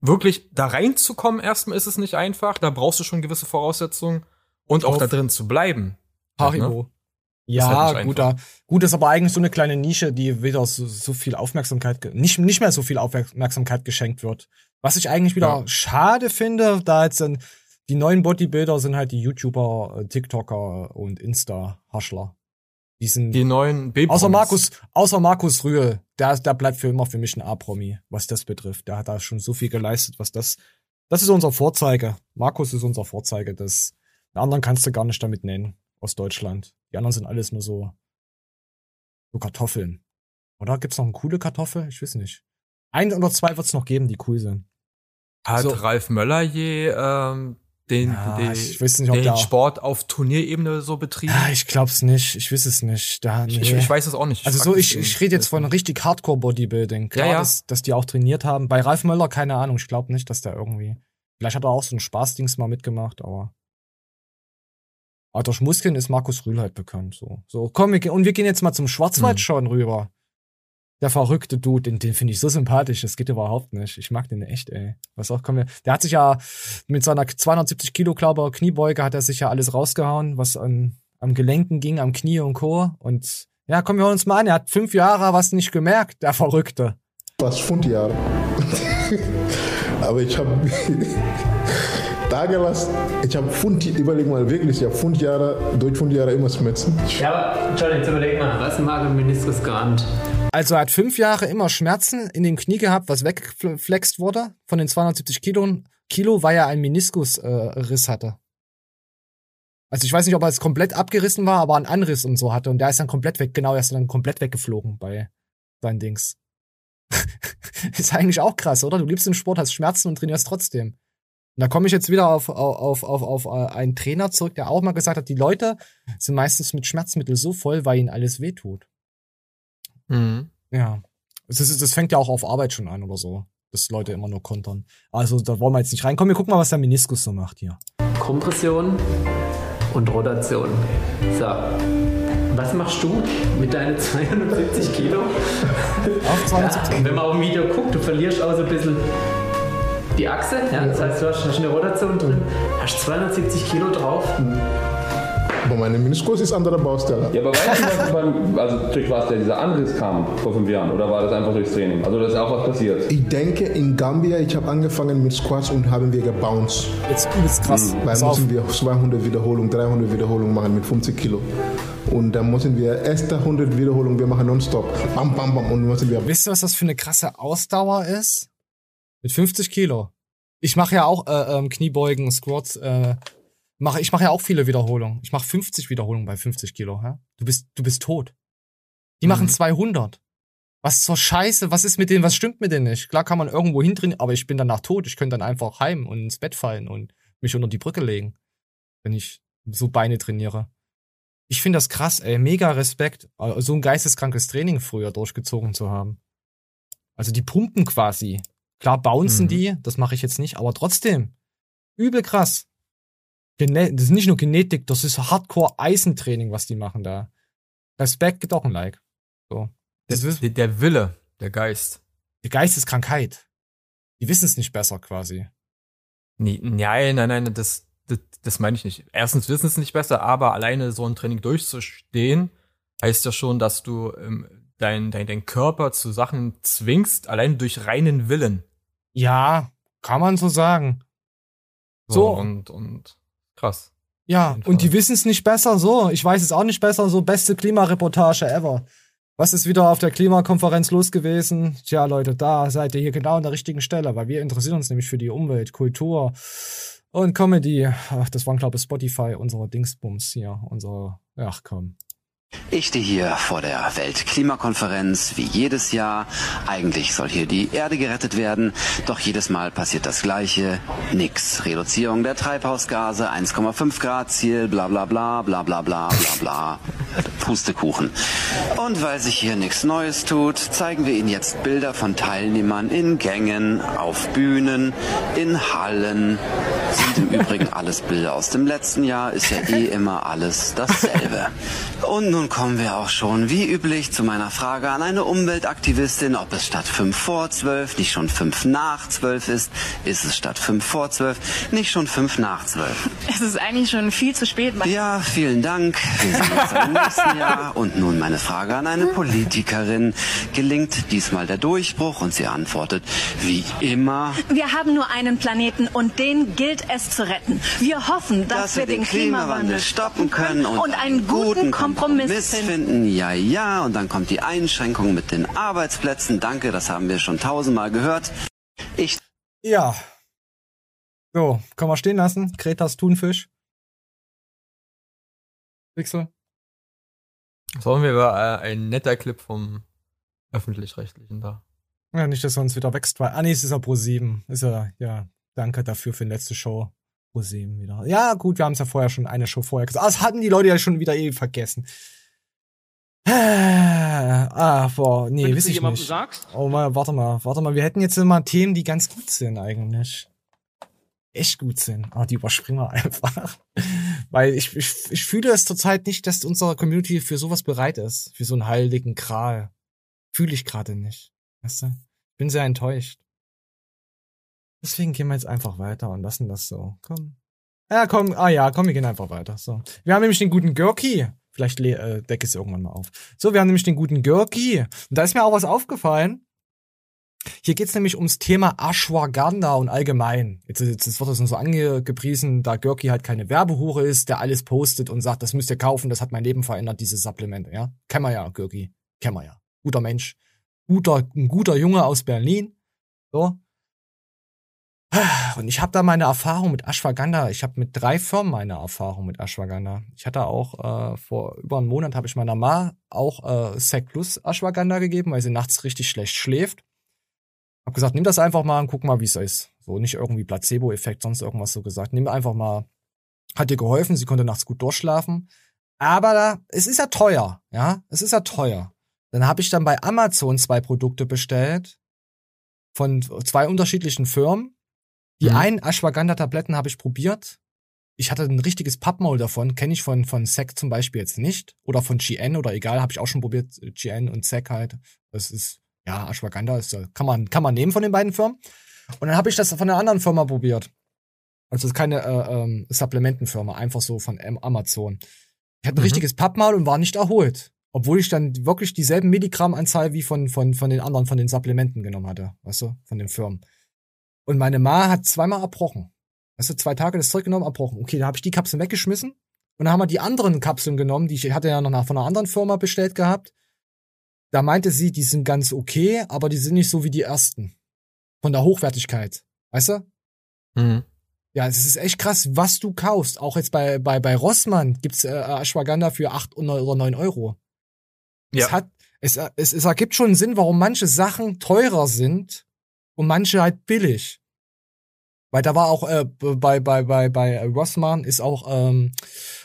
Wirklich da reinzukommen erstmal ist es nicht einfach, da brauchst du schon gewisse Voraussetzungen und auch da drin zu bleiben. Haribo. ne? Ja, halt nicht gut, da, gut, ist aber eigentlich so eine kleine Nische, die wieder so, so viel Aufmerksamkeit, nicht, nicht mehr so viel Aufmerksamkeit geschenkt wird. Was ich eigentlich wieder Ja. schade finde, da jetzt sind, die neuen Bodybuilder sind halt die YouTuber, äh, TikToker und Insta-Haschler. Die sind, Die neuen b außer Markus, außer Markus Rühl, der, der bleibt für immer für mich ein A-Promi, was das betrifft. Der hat da schon so viel geleistet, was das, das ist unser Vorzeige. Markus ist unser Vorzeige, das, den anderen kannst du gar nicht damit nennen, aus Deutschland. Die anderen sind alles nur so, so Kartoffeln. Oder gibt's noch eine coole Kartoffel? Ich weiß nicht. Ein oder zwei wird's noch geben, die cool sind. Hat So. Ralf Möller je ähm, den, Ja, den, ich weiß nicht, ob den Sport auf Turnierebene so betrieben? Ja, ich glaub's nicht. Ich weiß es nicht. Da, ich, nee. ich, ich weiß es auch nicht. Also frag so, ich, ich rede jetzt von richtig Hardcore-Bodybuilding. Klar, Ja, ja. Dass, dass die auch trainiert haben. Bei Ralf Möller, keine Ahnung. Ich glaube nicht, dass der irgendwie. Vielleicht hat er auch so ein Spaßdings mal mitgemacht, aber. Aber durch Muskeln ist Markus Rühl halt bekannt. So, so komm, wir, und wir gehen jetzt mal zum Schwarzwaldschorn rüber. Der verrückte Dude, den, den finde ich so sympathisch. Das geht überhaupt nicht. Ich mag den echt, ey. Was auch, komm, wir, der hat sich ja mit seiner 270 Kilo, glaube ich, Kniebeuge hat er sich ja alles rausgehauen, was an, am Gelenken ging, am Knie und Co. Und ja, kommen wir uns mal an, er hat fünf Jahre was nicht gemerkt, der Verrückte. Fast fünf Jahre. Aber ich habe da gelassen. Ich habe fünf, überleg mal wirklich, ich habe fünf Jahre, durch fünf Jahre immer Schmerzen. Ja, aber Johnny, jetzt überleg mal, was mag ein Meniskus geahnt? Also er hat fünf Jahre immer Schmerzen in dem Knie gehabt, was weggeflext wurde von den 270 Kilo, Kilo weil er einen Meniskusriss äh, hatte. Also ich weiß nicht, ob er es komplett abgerissen war, aber einen Anriss und so hatte. Und der ist dann komplett weg, genau, er ist dann komplett weggeflogen bei seinen Dings. ist eigentlich auch krass, oder? Du liebst den Sport, hast Schmerzen und trainierst trotzdem. Und da komme ich jetzt wieder auf, auf, auf, auf, äh, einen Trainer zurück, der auch mal gesagt hat, die Leute sind meistens mit Schmerzmitteln so voll, weil ihnen alles wehtut. Mhm. Ja. Das, ist, das fängt ja auch auf Arbeit schon an oder so, dass Leute immer nur kontern. Also da wollen wir jetzt nicht reinkommen. Wir gucken mal, was der Meniskus so macht hier. Kompression und Rotation. So. Was machst du mit deinen 270 Kilo? Auf 270 ja, wenn man auf dem Video guckt, du verlierst auch so ein bisschen die Achse. Ja, das heißt, du hast, hast eine Rotation drin, hast 270 Kilo drauf. Aber meine Meniskus ist andere Baustelle. Ja, aber weißt du, was beim, also durch was der dieser Anriss kam vor fünf Jahren? Oder war das einfach durchs Training? Also da ist auch was passiert? Ich denke, in Gambia, ich habe angefangen mit Squats und haben wir gebounced. Jetzt ist krass. Mhm. Weil müssen wir 200 Wiederholungen, 300 Wiederholungen machen mit 50 Kilo. Und dann müssen wir erste 100 Wiederholungen, wir machen nonstop. Bam, bam, bam. Und müssen wir. Wisst ihr, was das für eine krasse Ausdauer ist? Mit 50 Kilo. Ich mache ja auch äh, ähm, Kniebeugen, Squats, äh, Mach, ich mache ja auch viele Wiederholungen. Ich mache 50 Wiederholungen bei 50 Kilo. Ja? Du bist, du bist tot. Die mhm. machen 200. Was zur Scheiße? Was ist mit denen? Was stimmt mit denen nicht? Klar kann man irgendwo hintrainieren, aber ich bin danach tot. Ich könnte dann einfach heim und ins Bett fallen und mich unter die Brücke legen, wenn ich so Beine trainiere. Ich finde das krass, ey. Mega Respekt, äh, so ein geisteskrankes Training früher durchgezogen zu haben. Also die pumpen quasi. Klar bouncen mhm. die, das mache ich jetzt nicht, aber trotzdem. Übel krass. Gene das ist nicht nur Genetik, das ist Hardcore-Eisentraining, was die machen da. Respekt gibt auch ein Like. So. Das der, der, der Wille, der Geist. Die Geisteskrankheit. Die wissen es nicht besser quasi. Nee, nein, nein, nein, das, das, das meine ich nicht. Erstens wissen es nicht besser, aber alleine so ein Training durchzustehen, heißt ja schon, dass du ähm, dein, dein, dein Körper zu Sachen zwingst, allein durch reinen Willen. Ja, kann man so sagen. So, so. und, und Krass. Ja, und die wissen es nicht besser, so. Ich weiß es auch nicht besser, so beste Klimareportage ever. Was ist wieder auf der Klimakonferenz los gewesen? Tja, Leute, da seid ihr hier genau an der richtigen Stelle, weil wir interessieren uns nämlich für die Umwelt, Kultur und Comedy. Ach, das waren, glaube ich, Spotify, unsere Dingsbums hier, unsere, ach komm. Ich stehe hier vor der Weltklimakonferenz wie jedes Jahr. Eigentlich soll hier die Erde gerettet werden, doch jedes Mal passiert das Gleiche. Nix. Reduzierung der Treibhausgase, 1,5 Grad Ziel, bla bla bla bla bla bla bla bla. Pustekuchen. Und weil sich hier nichts Neues tut, zeigen wir Ihnen jetzt Bilder von Teilnehmern in Gängen, auf Bühnen, in Hallen. Sind im Übrigen alles Bilder aus dem letzten Jahr, ist ja eh immer alles dasselbe. Und nun kommen wir auch schon, wie üblich, zu meiner Frage an eine Umweltaktivistin, ob es statt 5 vor 12 nicht schon 5 nach 12 ist. Ist es statt 5 vor 12 nicht schon 5 nach 12? Es ist eigentlich schon viel zu spät. Ja, vielen Dank. Wir sehen uns im nächsten Jahr. Und nun meine Frage an eine Politikerin. Gelingt diesmal der Durchbruch? Und sie antwortet, wie immer. Wir haben nur einen Planeten und den gilt es zu retten. Wir hoffen, dass, dass wir den Klimawandel stoppen können und, und einen guten Kompromiss Kompromiss finden. Ja, ja. Und dann kommt die Einschränkung mit den Arbeitsplätzen. Danke, das haben wir schon tausendmal gehört. Ich. Ja. So, können wir stehen lassen. Kretas Thunfisch. Pixel. Sollen wir über äh, ein netter Clip vom öffentlich-rechtlichen da? Ja, nicht, dass er uns wieder wächst, weil. Ah, nee, es ist ja Pro 7. Ist ja, ja, danke dafür für die letzte Show. Museum wieder. Ja, gut, wir haben es ja vorher schon eine Show vorher gesagt. Ah, das hatten die Leute ja schon wieder eh vergessen. Ah, boah, nee, weiß ich nicht. Sagst? Oh mal, warte mal, warte mal. Wir hätten jetzt immer Themen, die ganz gut sind eigentlich. Echt gut sind. Aber ah, die überspringen wir einfach. Weil ich, ich, ich fühle es zurzeit nicht, dass unsere Community für sowas bereit ist. Für so einen heiligen Kral. Fühle ich gerade nicht. Weißt du? Bin sehr enttäuscht. Deswegen gehen wir jetzt einfach weiter und lassen das so. Komm. Ja, komm, ah ja, komm, wir gehen einfach weiter. So. Wir haben nämlich den guten Görki. Vielleicht äh, decke ich es irgendwann mal auf. So, wir haben nämlich den guten Görki. Und da ist mir auch was aufgefallen. Hier geht's nämlich ums Thema Ashwagandha und allgemein. Jetzt, jetzt, jetzt wird das nur so angepriesen, da Görki halt keine Werbehure ist, der alles postet und sagt, das müsst ihr kaufen, das hat mein Leben verändert, dieses Supplement, ja. Kennen wir ja, Görki. Kennen wir ja. Guter Mensch. Guter, ein guter Junge aus Berlin. So. Und ich habe da meine Erfahrung mit Ashwagandha. Ich habe mit drei Firmen meine Erfahrung mit Ashwagandha. Ich hatte auch äh, vor über einem Monat habe ich meiner Ma auch äh, Sec Plus Ashwagandha gegeben, weil sie nachts richtig schlecht schläft. Hab gesagt, nimm das einfach mal und guck mal, wie es ist. So nicht irgendwie Placebo-Effekt, sonst irgendwas so gesagt. Nimm einfach mal. Hat ihr geholfen, sie konnte nachts gut durchschlafen. Aber da, es ist ja teuer, ja, es ist ja teuer. Dann habe ich dann bei Amazon zwei Produkte bestellt von zwei unterschiedlichen Firmen die mhm. einen Ashwagandha-Tabletten habe ich probiert. Ich hatte ein richtiges Pappmaul davon, kenne ich von, von Sec zum Beispiel jetzt nicht. Oder von GN oder egal, habe ich auch schon probiert. GN und Sec halt. Das ist, ja, Ashwagandha ist, kann man, kann man nehmen von den beiden Firmen. Und dann habe ich das von einer anderen Firma probiert. Also das ist keine äh, ähm, Supplementenfirma, einfach so von Amazon. Ich hatte ein mhm. richtiges Pappmaul und war nicht erholt. Obwohl ich dann wirklich dieselben Milligrammanzahl wie von, von, von den anderen, von den Supplementen genommen hatte. Weißt du, von den Firmen. Und meine Ma hat zweimal erbrochen. Also zwei Tage das Zeug genommen, erbrochen. Okay, da habe ich die Kapseln weggeschmissen. Und dann haben wir die anderen Kapseln genommen, die ich hatte ja noch von einer anderen Firma bestellt gehabt. Da meinte sie, die sind ganz okay, aber die sind nicht so wie die ersten. Von der Hochwertigkeit. Weißt du? Mhm. Ja, es ist echt krass, was du kaufst. Auch jetzt bei, bei, bei Rossmann gibt's äh, Ashwagandha für acht oder neun Euro. Ja. Es hat, es, es, es ergibt schon Sinn, warum manche Sachen teurer sind und manche halt billig. Weil da war auch äh, bei bei bei bei Rossmann ist auch ähm,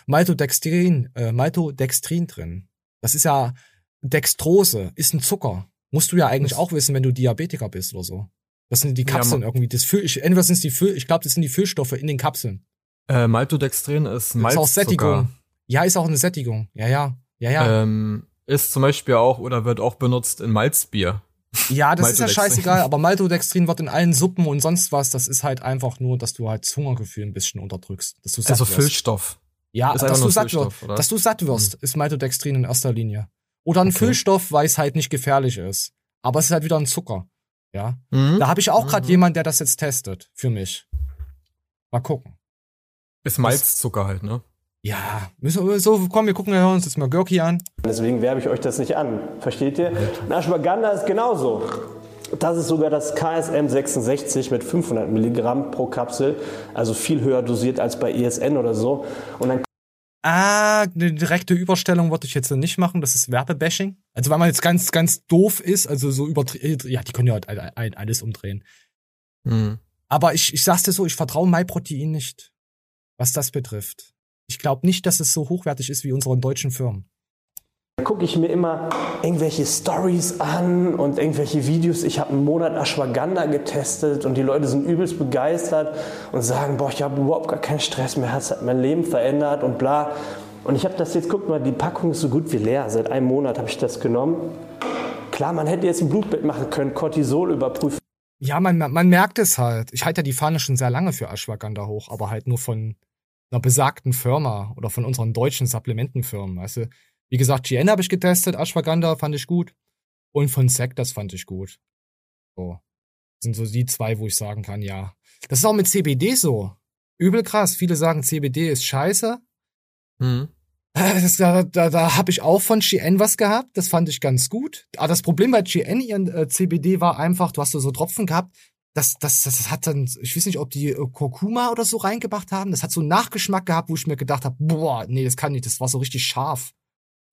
Maltodextrin äh, Maltodextrin drin. Das ist ja Dextrose, ist ein Zucker. Musst du ja eigentlich das auch wissen, wenn du Diabetiker bist oder so. Das sind die Kapseln ja, irgendwie. Das Füll, ich, entweder sind es die Füll, ich glaube, das sind die Füllstoffe in den Kapseln. Äh, Maltodextrin ist Malzzucker. Ist auch Sättigung. Ja, ist auch eine Sättigung. Ja, ja, ja, ja. Ähm, ist zum Beispiel auch oder wird auch benutzt in Malzbier. Ja, das ist ja scheißegal, aber Maltodextrin wird in allen Suppen und sonst was, das ist halt einfach nur, dass du halt das Hungergefühl ein bisschen unterdrückst. Dass du satt also wirst. Füllstoff. Ja, dass du, satt wirst, dass du satt wirst, ist Maltodextrin in erster Linie. Oder ein okay. Füllstoff, weil es halt nicht gefährlich ist. Aber es ist halt wieder ein Zucker. Ja. Mhm. Da habe ich auch gerade mhm. jemand, der das jetzt testet für mich. Mal gucken. Ist Malzzucker halt, ne? Ja, müssen wir so, komm, wir gucken uns jetzt mal Görki an. Deswegen werbe ich euch das nicht an. Versteht ihr? Und Ashwagandha ist genauso. Das ist sogar das KSM 66 mit 500 Milligramm pro Kapsel, also viel höher dosiert als bei ESN oder so. Und dann Ah, eine direkte Überstellung wollte ich jetzt nicht machen, das ist Werbebashing. Also weil man jetzt ganz, ganz doof ist, also so überdreht, ja, die können ja halt alles umdrehen. Mhm. Aber ich, ich sag's dir so, ich vertraue MyProtein nicht, was das betrifft. Ich glaube nicht, dass es so hochwertig ist wie unsere deutschen Firmen. Da gucke ich mir immer irgendwelche Stories an und irgendwelche Videos. Ich habe einen Monat Ashwagandha getestet und die Leute sind übelst begeistert und sagen, boah, ich habe überhaupt gar keinen Stress mehr, es hat mein Leben verändert und bla. Und ich habe das jetzt, guckt mal, die Packung ist so gut wie leer. Seit einem Monat habe ich das genommen. Klar, man hätte jetzt ein Blutbild machen können, Cortisol überprüfen. Ja, man, man merkt es halt. Ich halte ja die Fahne schon sehr lange für Ashwagandha hoch, aber halt nur von einer besagten Firma oder von unseren deutschen Supplementenfirmen. Weißt du, wie gesagt, GN habe ich getestet, Ashwagandha fand ich gut und von Sec, das fand ich gut. So. Das sind so die zwei, wo ich sagen kann, ja. Das ist auch mit CBD so. Übel krass. Viele sagen, CBD ist scheiße. Mhm. Das, da da, da habe ich auch von GN was gehabt. Das fand ich ganz gut. Aber das Problem bei GN, ihren äh, CBD war einfach, du hast so Tropfen gehabt, das, das, das hat dann, ich weiß nicht, ob die äh, Kurkuma oder so reingebracht haben. Das hat so einen Nachgeschmack gehabt, wo ich mir gedacht habe, boah, nee, das kann nicht. Das war so richtig scharf.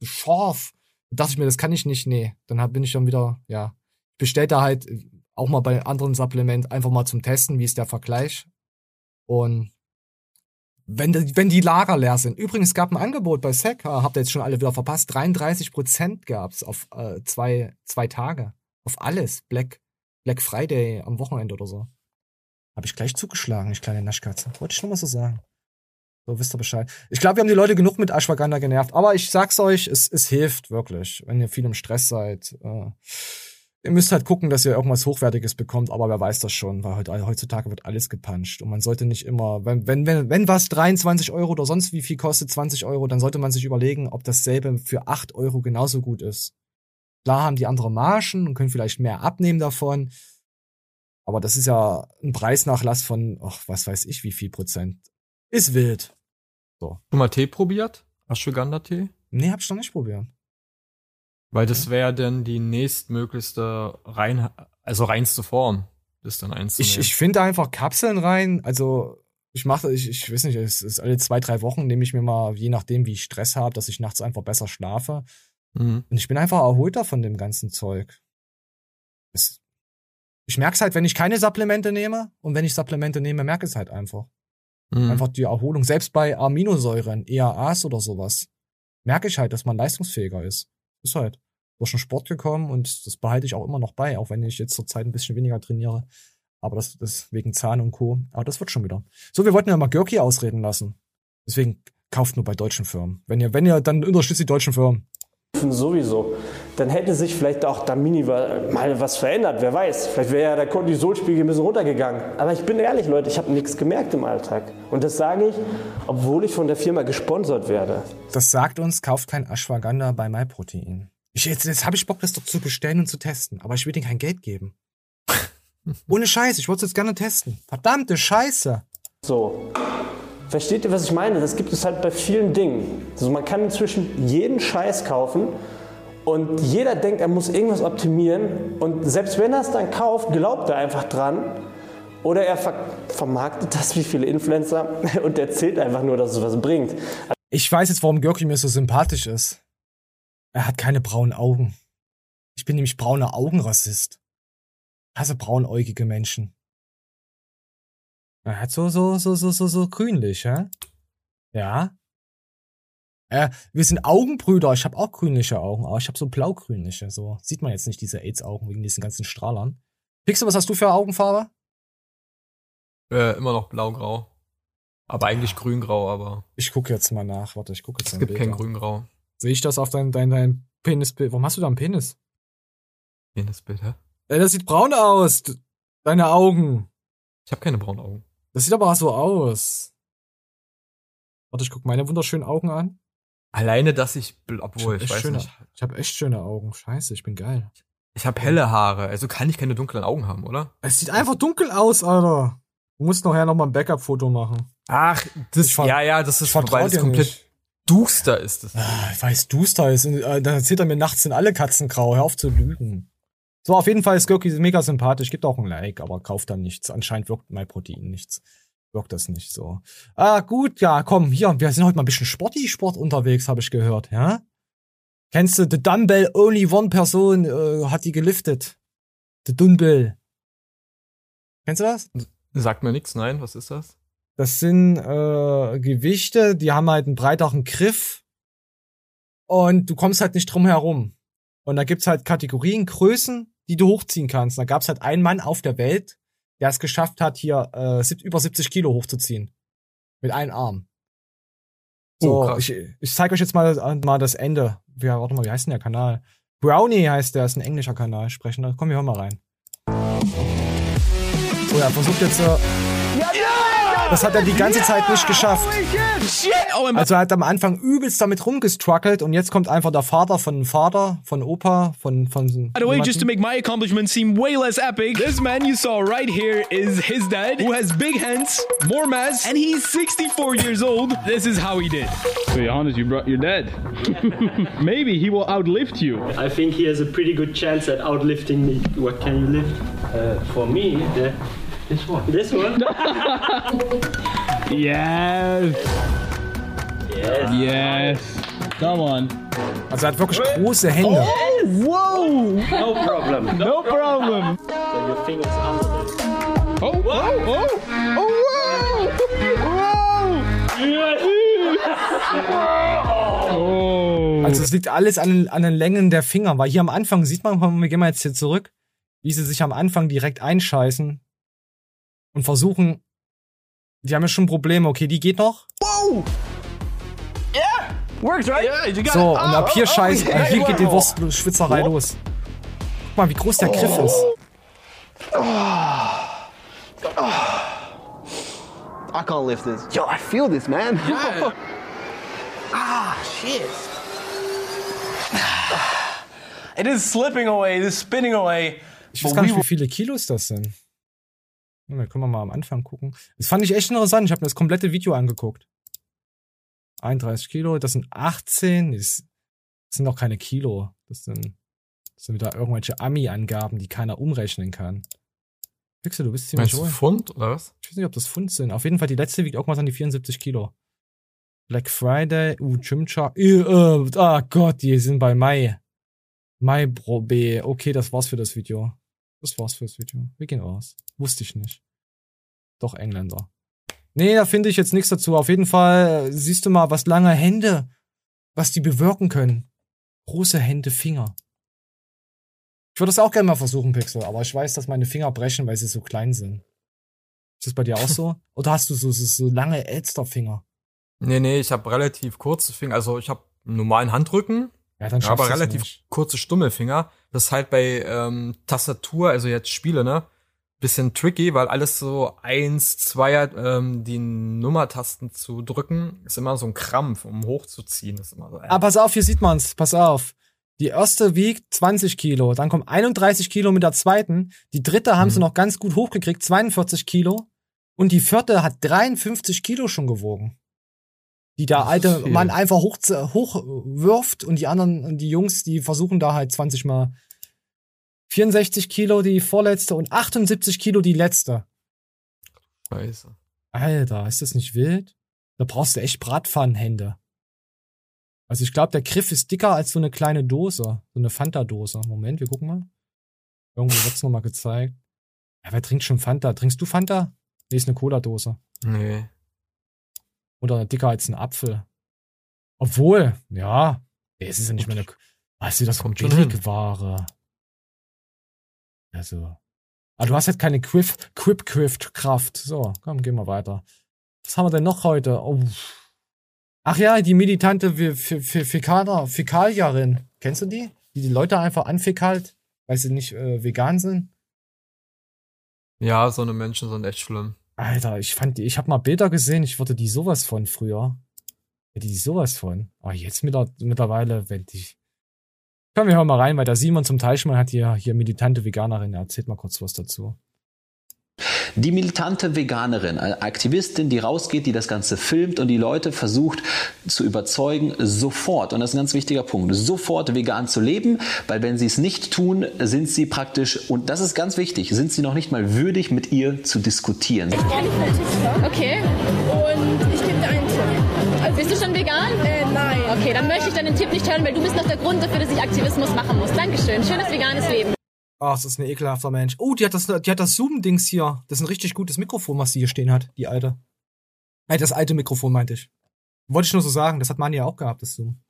Scharf. Da dachte ich mir, das kann ich nicht, nee. Dann hab, bin ich dann wieder, ja, bestellt da halt äh, auch mal bei anderen Supplement einfach mal zum Testen, wie ist der Vergleich. Und wenn die, wenn die Lager leer sind. Übrigens gab ein Angebot bei SEC, habt ihr jetzt schon alle wieder verpasst, 33 Prozent gab's auf äh, zwei, zwei Tage. Auf alles. Black, Black Friday am Wochenende oder so. Habe ich gleich zugeschlagen, ich kleine Naschkatze. Wollte ich nur mal so sagen. So, wisst ihr Bescheid. Ich glaube, wir haben die Leute genug mit Ashwagandha genervt. Aber ich sag's euch, es, es hilft wirklich, wenn ihr viel im Stress seid. Äh, Ihr müsst halt gucken, dass ihr irgendwas Hochwertiges bekommt, aber wer weiß das schon, weil heutzutage wird alles gepanscht und man sollte nicht immer, wenn, wenn, wenn, wenn was 23 Euro oder sonst wie viel kostet, 20 Euro, dann sollte man sich überlegen, ob dasselbe für 8 Euro genauso gut ist. Klar haben die andere Margen und können vielleicht mehr abnehmen davon, aber das ist ja ein Preisnachlass von, ach, was weiß ich, wie viel Prozent. Ist wild. So. Schon mal Tee probiert? Ashwagandha-Tee? Nee, hab ich noch nicht probiert. Weil das wäre dann die nächstmöglichste rein, also reinste Form, das dann einzunehmen. Ich, ich finde einfach Kapseln rein, also ich mache, ich, ich weiß nicht, es ist alle zwei, drei Wochen nehme ich mir mal, je nachdem, wie ich Stress habe, dass ich nachts einfach besser schlafe. Mhm. Und ich bin einfach erholter von dem ganzen Zeug. Es, ich merke es halt, wenn ich keine Supplemente nehme und wenn ich Supplemente nehme, merke ich es halt einfach. Mhm. Einfach die Erholung, selbst bei Aminosäuren, EAAs oder sowas, merke ich halt, dass man leistungsfähiger ist. Ist halt durch den Sport gekommen und das behalte ich auch immer noch bei, auch wenn ich jetzt zurzeit ein bisschen weniger trainiere. Aber das, das wegen Zahn und Co. Aber das wird schon wieder. So, wir wollten ja mal Görki ausreden lassen. Deswegen kauft nur bei deutschen Firmen. Wenn ihr, wenn ihr, dann unterstützt die deutschen Firmen. Sowieso. Dann hätte sich vielleicht auch da mini mal was verändert, wer weiß. Vielleicht wäre ja der Cortisolspiegel ein bisschen runtergegangen. Aber ich bin ehrlich, Leute, ich habe nichts gemerkt im Alltag. Und das sage ich, obwohl ich von der Firma gesponsert werde. Das sagt uns, kauft kein Ashwagandha bei MyProtein. Ich, jetzt jetzt habe ich Bock, das doch zu bestellen und zu testen. Aber ich will denen kein Geld geben. Ohne Scheiß, ich wollte es jetzt gerne testen. Verdammte Scheiße. So. Versteht ihr, was ich meine? Das gibt es halt bei vielen Dingen. Also man kann inzwischen jeden Scheiß kaufen und jeder denkt, er muss irgendwas optimieren. Und selbst wenn er es dann kauft, glaubt er einfach dran. Oder er ver vermarktet das wie viele Influencer und erzählt einfach nur, dass es was bringt. Ich weiß jetzt, warum Görki mir so sympathisch ist. Er hat keine braunen Augen. Ich bin nämlich brauner Augenrassist. Hasse braunäugige Menschen. Er hat so, so, so, so, so, so grünlich, hä? Ja. Äh, wir sind Augenbrüder. Ich habe auch grünliche Augen, aber ich habe so blaugrünliche. So sieht man jetzt nicht diese AIDS-Augen wegen diesen ganzen Strahlern. Pixel, was hast du für Augenfarbe? Äh, immer noch blau-grau. Aber eigentlich grün-grau, aber. Ich gucke jetzt mal nach. Warte, ich gucke jetzt Es gibt kein grün-grau. Sehe ich das auf dein, dein, dein Penisbild? Warum hast du da einen Penis? Penisbild, hä? Ey, das sieht braun aus. Deine Augen. Ich habe keine braunen Augen. Das sieht aber so aus. Warte, ich guck meine wunderschönen Augen an. Alleine, dass ich, obwohl, ich, echt weiß schöne, nicht. Ich habe echt schöne Augen. Scheiße, ich bin geil. Ich habe helle Haare, also kann ich keine dunklen Augen haben, oder? Es sieht einfach dunkel aus, Alter. Du musst nachher noch mal ein Backup-Foto machen. Ach, das, Ich ja, ja, das ist ich vorbei, das komplett nicht. duster ist das. Ah, ich weiß, duster ist. Und, äh, dann erzählt er mir, nachts sind alle Katzen grau. Hör auf zu lügen. So, auf jeden Fall ist Gurki mega sympathisch. Gibt auch ein Like, aber kauft dann nichts. Anscheinend wirkt MyProtein nichts. Wirkt das nicht so. Ah, gut, ja, komm, hier, wir sind heute mal ein bisschen Sporty-Sport unterwegs, habe ich gehört, ja? Kennst du, The Dumbbell Only One Person äh, hat die geliftet. The Dumbbell. Kennst du das? Sagt mir nichts, nein, was ist das? Das sind äh, Gewichte, die haben halt einen breiteren Griff und du kommst halt nicht drum herum. Und da gibt's halt Kategorien, Größen, die du hochziehen kannst. Da gab's halt einen Mann auf der Welt, der es geschafft hat, hier äh, über 70 Kilo hochzuziehen. Mit einem Arm. So, Oh, krass. ich, ich zeige euch jetzt mal, äh, mal das Ende. Ja, warte mal, wie heißt denn der Kanal? Brownie heißt der, ist ein englischer Kanal. Sprechen. Komm, wir hören mal rein. So, er versucht jetzt. Äh, das hat er die ganze Zeit nicht geschafft. Also er hat am Anfang übelst damit rumgestruggelt und jetzt kommt einfach der Vater von Vater, von Opa, von von By the way, just to make my accomplishment seem way less epic, this man you saw right here is his dad, who has big hands, more mass, and he's 64 years old. This is how he did. To be honest, you brought your dad. Maybe he will outlift you. I think he has a pretty good chance at outlifting me. What can you lift? Uh, for me, the, this one. This one? Yes. Yes. Yes. Come on. Also er hat wirklich große Hände. Whoa! No problem. No problem. So your fingers under this. Oh, oh, oh, oh, Oh. Also es liegt alles an, den- an den Längen der Finger, weil hier am Anfang sieht man, komm, wir gehen mal jetzt hier zurück, wie sie sich am Anfang direkt einscheißen und versuchen, die haben ja schon Probleme, okay, die geht noch. Whoa! Yeah! Works, right? Yeah, you got So, it. und ab hier Oh, oh, scheißen, yeah, hier geht die. Wurstschwitzerei los. Guck mal, wie groß der Griff ist. I can't lift this. Yo, I feel this, man. Ah, shit. It is slipping away, it is spinning away. Ich weiß gar nicht, wie viele Kilos das sind. Na, Da können wir mal am Anfang gucken. Das fand ich echt interessant. Ich habe mir das komplette Video angeguckt. 31 Kilo, das sind 18. Das sind doch keine Kilo. Das sind, das sind wieder irgendwelche Ami-Angaben, die keiner umrechnen kann. Pixel, du bist ziemlich Meinst du. Pfund oder was? Ich weiß nicht, ob das Pfund sind. Auf jeden Fall, die letzte wiegt irgendwas an die 74 Kilo. Black Friday, uh, Chimcha. Äh, äh, ah Gott, die sind bei Mai. Mai Bro B. Okay, das war's für das Video. Das war's für das Video. Wir gehen raus. Wusste ich nicht. Doch Engländer. Nee, da finde ich jetzt nichts dazu. Auf jeden Fall äh, siehst du mal, was lange Hände, was die bewirken können. Große Hände, Finger. Ich würde das auch gerne mal versuchen, Pixel, aber ich weiß, dass meine Finger brechen, weil sie so klein sind. Ist das bei dir auch so? Oder hast du so, so, so lange Elsterfinger? Nee, nee, ich habe relativ kurze Finger. Also ich habe einen normalen Handrücken, Ja, dann ja, aber relativ nicht. kurze Stummelfinger. Das ist halt bei ähm, Tastatur, also jetzt Spiele, ne? Bisschen tricky, weil alles so eins, zweier, ähm, die Nummertasten zu drücken, ist immer so ein Krampf, um hochzuziehen. Ist immer so, äh. Ah, pass auf, hier sieht man's. Pass auf. Die erste wiegt 20 Kilo, dann kommen 31 Kilo mit der zweiten. Die dritte haben sie noch ganz gut hochgekriegt, 42 Kilo. Und die vierte hat 53 Kilo schon gewogen. Die der Das alte. Mann einfach hoch, hochwirft und die anderen, die Jungs, die versuchen da halt 20 mal 64 Kilo die vorletzte und 78 Kilo die letzte. Scheiße. Alter, ist das nicht wild? Da brauchst du echt Bratpfannenhände. Also ich glaube, der Griff ist dicker als so eine kleine Dose. So eine Fanta-Dose. Moment, wir gucken mal. Irgendwo wird's noch mal gezeigt. Ja, wer trinkt schon Fanta? Trinkst du Fanta? Nee, ist eine Cola-Dose. Nee. Oder dicker als ein Apfel. Obwohl, ja. Es ist ja nicht mehr eine... Weißt du, das kommt Billigware. Also... Ah, du hast halt keine Quiff, Quip-Quift-Kraft. So, komm, gehen wir weiter. Was haben wir denn noch heute? Oh. Ach ja, die militante Fe- Fe- Fe- Fäkaler, Fäkalierin. Kennst du die? Die die Leute einfach anfäkalt, weil sie nicht äh, vegan sind? Ja, so eine Menschen sind echt schlimm. Alter, ich fand die, ich habe mal Bilder gesehen, ich wurde die sowas von früher. Hätte die sowas von. Aber jetzt mit der, mittlerweile, wenn die. Komm, wir hören mal rein, weil der Simon zum Teichmann hat hier, hier militante Veganerin. Erzählt mal kurz was dazu. Die militante Veganerin, eine Aktivistin, die rausgeht, die das Ganze filmt und die Leute versucht zu überzeugen, sofort, und das ist ein ganz wichtiger Punkt, sofort vegan zu leben, weil wenn sie es nicht tun, sind sie praktisch, und das ist ganz wichtig, sind sie noch nicht mal würdig, mit ihr zu diskutieren. Okay. Und ich gebe dir einen Tipp. bist du schon vegan? Äh, nein. Okay, dann möchte ich deinen Tipp nicht hören, weil du bist noch der Grund dafür, dass ich Aktivismus machen muss. Dankeschön. Schönes veganes Leben. Ach, das ist ein ekelhafter Mensch. Oh, die hat das, die hat das Zoom-Dings hier. Das ist ein richtig gutes Mikrofon, was sie hier stehen hat, die alte. Äh, das alte Mikrofon meinte ich. Wollte ich nur so sagen, das hat Mani ja auch gehabt, das Zoom.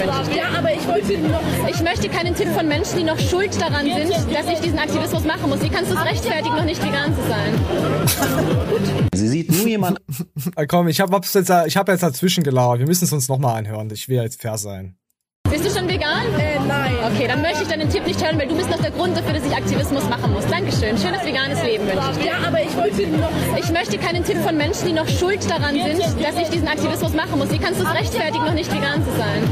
Ja, aber ich wollte noch. Ich möchte keinen Tipp von Menschen, die noch schuld daran sind, dass ich diesen Aktivismus machen muss. Wie kannst du es rechtfertigen, noch nicht vegan zu sein? Sie sieht nur jemand. Ah, komm, ich habe jetzt, ich hab jetzt dazwischen gelauert. Wir müssen es uns nochmal anhören. Ich will jetzt fair sein. Bist du schon vegan? Äh, nein. Okay, dann möchte ich deinen Tipp nicht hören, weil du bist noch der Grund dafür, dass ich Aktivismus machen muss. Dankeschön. Schönes veganes Leben wünsche ich dir. Ja, aber ich wollte noch. Ich möchte keinen Tipp von Menschen, die noch schuld daran sind, dass ich diesen Aktivismus machen muss. Wie kannst du es rechtfertigen, noch nicht vegan zu sein?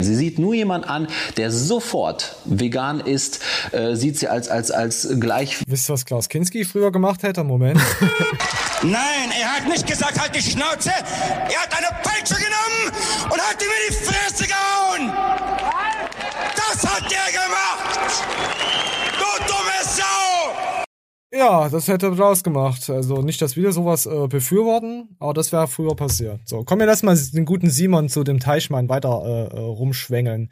Sie sieht nur jemand an, der sofort vegan ist, äh, sieht sie als, als, als gleich. Wisst ihr, was Klaus Kinski früher gemacht hätte? Moment. Nein, er hat nicht gesagt, halt die Schnauze. Er hat eine Peitsche genommen und hat ihm in die Fresse gehauen. Das hat er gemacht. Du dumme Sau. Ja, das hätte Klaus gemacht. Also nicht, dass wir sowas äh, befürworten, aber das wäre früher passiert. So, komm mir lass mal den guten Simon zu dem Teichmann weiter äh, äh, rumschwängeln.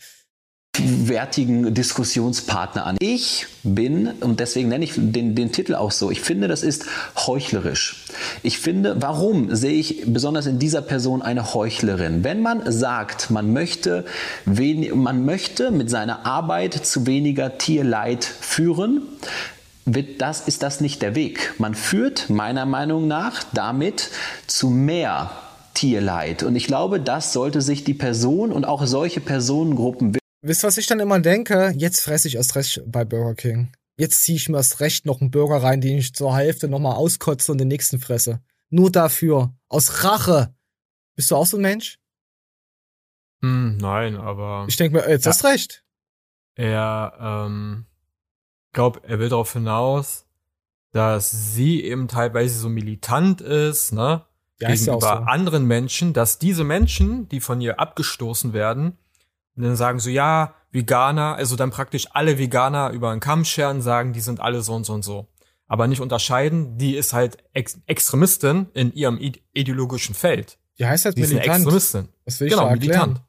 Wertigen Diskussionspartner an. Ich bin, und deswegen nenne ich den, den Titel auch so, ich finde, das ist heuchlerisch. Ich finde, warum sehe ich besonders in dieser Person eine Heuchlerin? Wenn man sagt, man möchte, wen, man möchte mit seiner Arbeit zu weniger Tierleid führen, wird das, ist das nicht der Weg. Man führt meiner Meinung nach damit zu mehr Tierleid. Und ich glaube, das sollte sich die Person und auch solche Personengruppen Wisst ihr, was ich dann immer denke? Jetzt fresse ich erst recht bei Burger King. Jetzt ziehe ich mir erst recht noch einen Burger rein, den ich zur Hälfte nochmal auskotze und den nächsten fresse. Nur dafür. Aus Rache. Bist du auch so ein Mensch? Hm, nein, aber. Ich denke mir, jetzt hast recht. Er, ähm, glaub, er will darauf hinaus, dass sie eben teilweise so militant ist, ne? Ja, ist ja gegenüber so. anderen Menschen, dass diese Menschen, die von ihr abgestoßen werden, und dann sagen so, ja, Veganer, also dann praktisch alle Veganer über einen Kamm scheren, sagen, die sind alle so und so und so. Aber nicht unterscheiden, die ist halt Ex Extremistin in ihrem ide- ideologischen Feld. Die heißt halt Die ist eine militant. Extremistin. Das will ich genau, erklären. militant.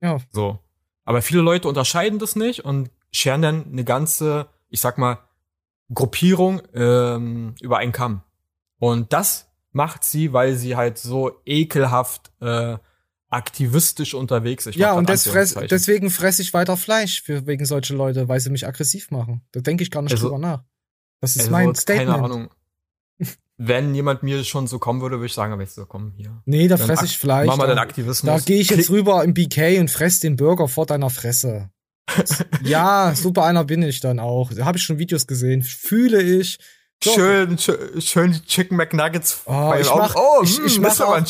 Ja. So. Aber viele Leute unterscheiden das nicht und scheren dann eine ganze, ich sag mal, Gruppierung ähm, über einen Kamm. Und das macht sie, weil sie halt so ekelhaft äh, aktivistisch unterwegs. Ich Ja, und des fress, deswegen fresse ich weiter Fleisch für, wegen solche Leute, weil sie mich aggressiv machen. Da denke ich gar nicht Also- drüber nach. Das ist Also, mein Statement. Keine Ahnung. Wenn jemand mir schon so kommen würde, würde ich sagen, aber jetzt so, komm hier. Nee, da Dann fresse ich Fleisch. Mach mal den Aktivismus. Da gehe ich jetzt rüber im BK und fress den Burger vor deiner Fresse. ja, super einer bin ich dann auch. Da habe ich schon Videos gesehen. Fühle ich. So. Schön, schön, schön die Chicken McNuggets Oh, ich mach, oh, ich, mm, ich mach auch, ein,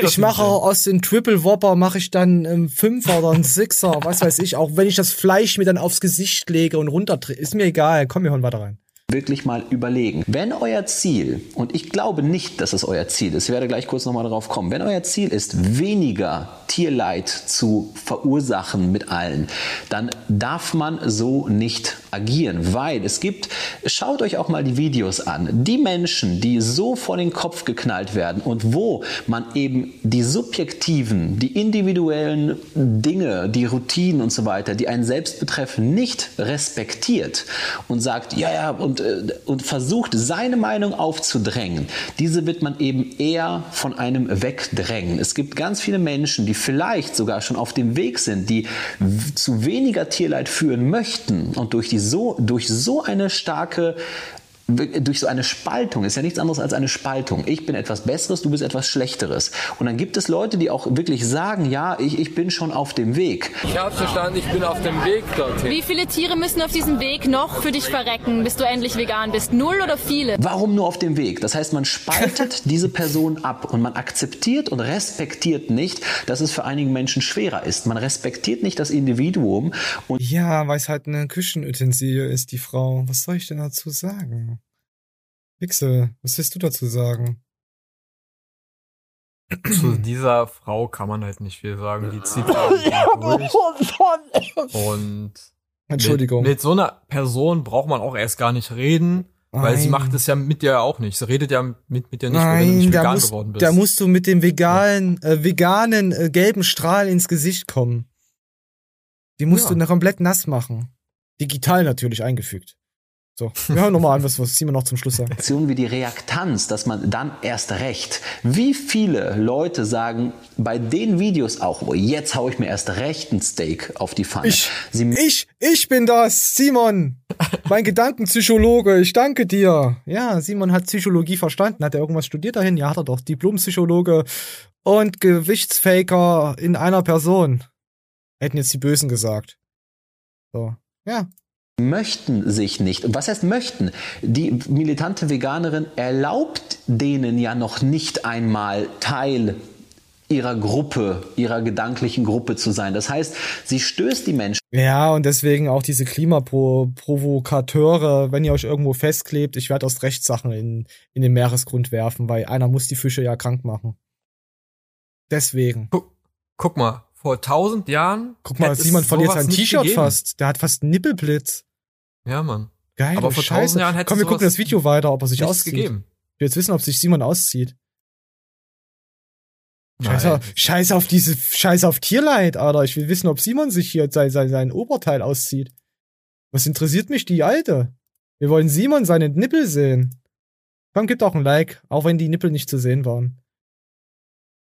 ich mache aus dem Triple Whopper mache ich dann einen Fünfer oder einen Sixer, was weiß ich. Auch wenn ich das Fleisch mir dann aufs Gesicht lege und runterdrehe, ist mir egal. Komm, wir hören weiter rein. Wirklich mal überlegen. Wenn euer Ziel, und ich glaube nicht, dass es euer Ziel ist, ich werde gleich kurz nochmal darauf kommen, wenn euer Ziel ist, weniger Tierleid zu verursachen mit allen, dann darf man so nicht agieren, weil es gibt, schaut euch auch mal die Videos an, die Menschen, die so vor den Kopf geknallt werden und wo man eben die subjektiven, die individuellen Dinge, die Routinen und so weiter, die einen selbst betreffen, nicht respektiert und sagt, ja, ja, und, äh, und versucht, seine Meinung aufzudrängen, diese wird man eben eher von einem wegdrängen. Es gibt ganz viele Menschen, die vielleicht sogar schon auf dem Weg sind, die zu weniger Tierleid führen möchten und durch, die so, durch so eine starke durch so eine Spaltung, ist ja nichts anderes als eine Spaltung. Ich bin etwas Besseres, du bist etwas Schlechteres. Und dann gibt es Leute, die auch wirklich sagen, ja, ich, ich bin schon auf dem Weg. Ich habe verstanden, ich bin auf dem Weg dorthin. Wie viele Tiere müssen auf diesem Weg noch für dich verrecken, bis du endlich vegan bist? Null oder viele? Warum nur auf dem Weg? Das heißt, man spaltet diese Person ab und man akzeptiert und respektiert nicht, dass es für einige Menschen schwerer ist. Man respektiert nicht das Individuum und Ja, weil es halt eine Küchenutensilie ist, die Frau. Was soll ich denn dazu sagen? Pixel, was willst du dazu sagen? Zu dieser Frau kann man halt nicht viel sagen. Die zieht irgendwie durch. Und Entschuldigung. Mit, mit so einer Person braucht man auch erst gar nicht reden, weil sie Nein. macht es ja mit dir auch nicht. Sie redet ja mit, mit dir nicht, weil du Nein, nicht da vegan musst, geworden bist. da musst du mit dem veganen, äh, veganen äh, gelben Strahl ins Gesicht kommen. Die musst Ja. du komplett nass machen. Digital natürlich eingefügt. So, wir hören nochmal an, was, was Simon noch zum Schluss sagt. Aktionen wie die Reaktanz, dass man dann erst recht. Wie viele Leute sagen bei den Videos auch, oh, jetzt hau ich mir erst recht ein Steak auf die Pfanne. Ich, Sie ich, ich bin das, Simon. Mein Gedankenpsychologe, ich danke dir. Ja, Simon hat Psychologie verstanden. Hat er irgendwas studiert dahin? Ja, hat er doch. Diplompsychologe und Gewichtsfaker in einer Person. Hätten jetzt die Bösen gesagt. So, ja. Möchten sich nicht. Und was heißt möchten? Die militante Veganerin erlaubt denen ja noch nicht einmal Teil ihrer Gruppe, ihrer gedanklichen Gruppe zu sein. Das heißt, sie stößt die Menschen Ja, und deswegen auch diese Klimaprovokateure, wenn ihr euch irgendwo festklebt, ich werde aus Rechtssachen in, in den Meeresgrund werfen, weil einer muss die Fische ja krank machen. Deswegen. Guck, guck mal, vor tausend Jahren. Guck mal, Simon verliert sein T-Shirt fast. Der hat fast einen Nippelblitz. Ja, Mann. Geil, Aber vor Scheiße. tausend Jahren hätte Komm, wir gucken das Video weiter, ob er sich auszieht. gegeben. Ich will jetzt wissen, ob sich Simon auszieht. Scheiße, Nein. Scheiße auf diese, Scheiße auf Tierleid, Alter. Ich will wissen, ob Simon sich hier sein, sein, sein Oberteil auszieht. Was interessiert mich die Alte? Wir wollen Simon seine Nippel sehen. Komm, gib auch ein Like, auch wenn die Nippel nicht zu sehen waren.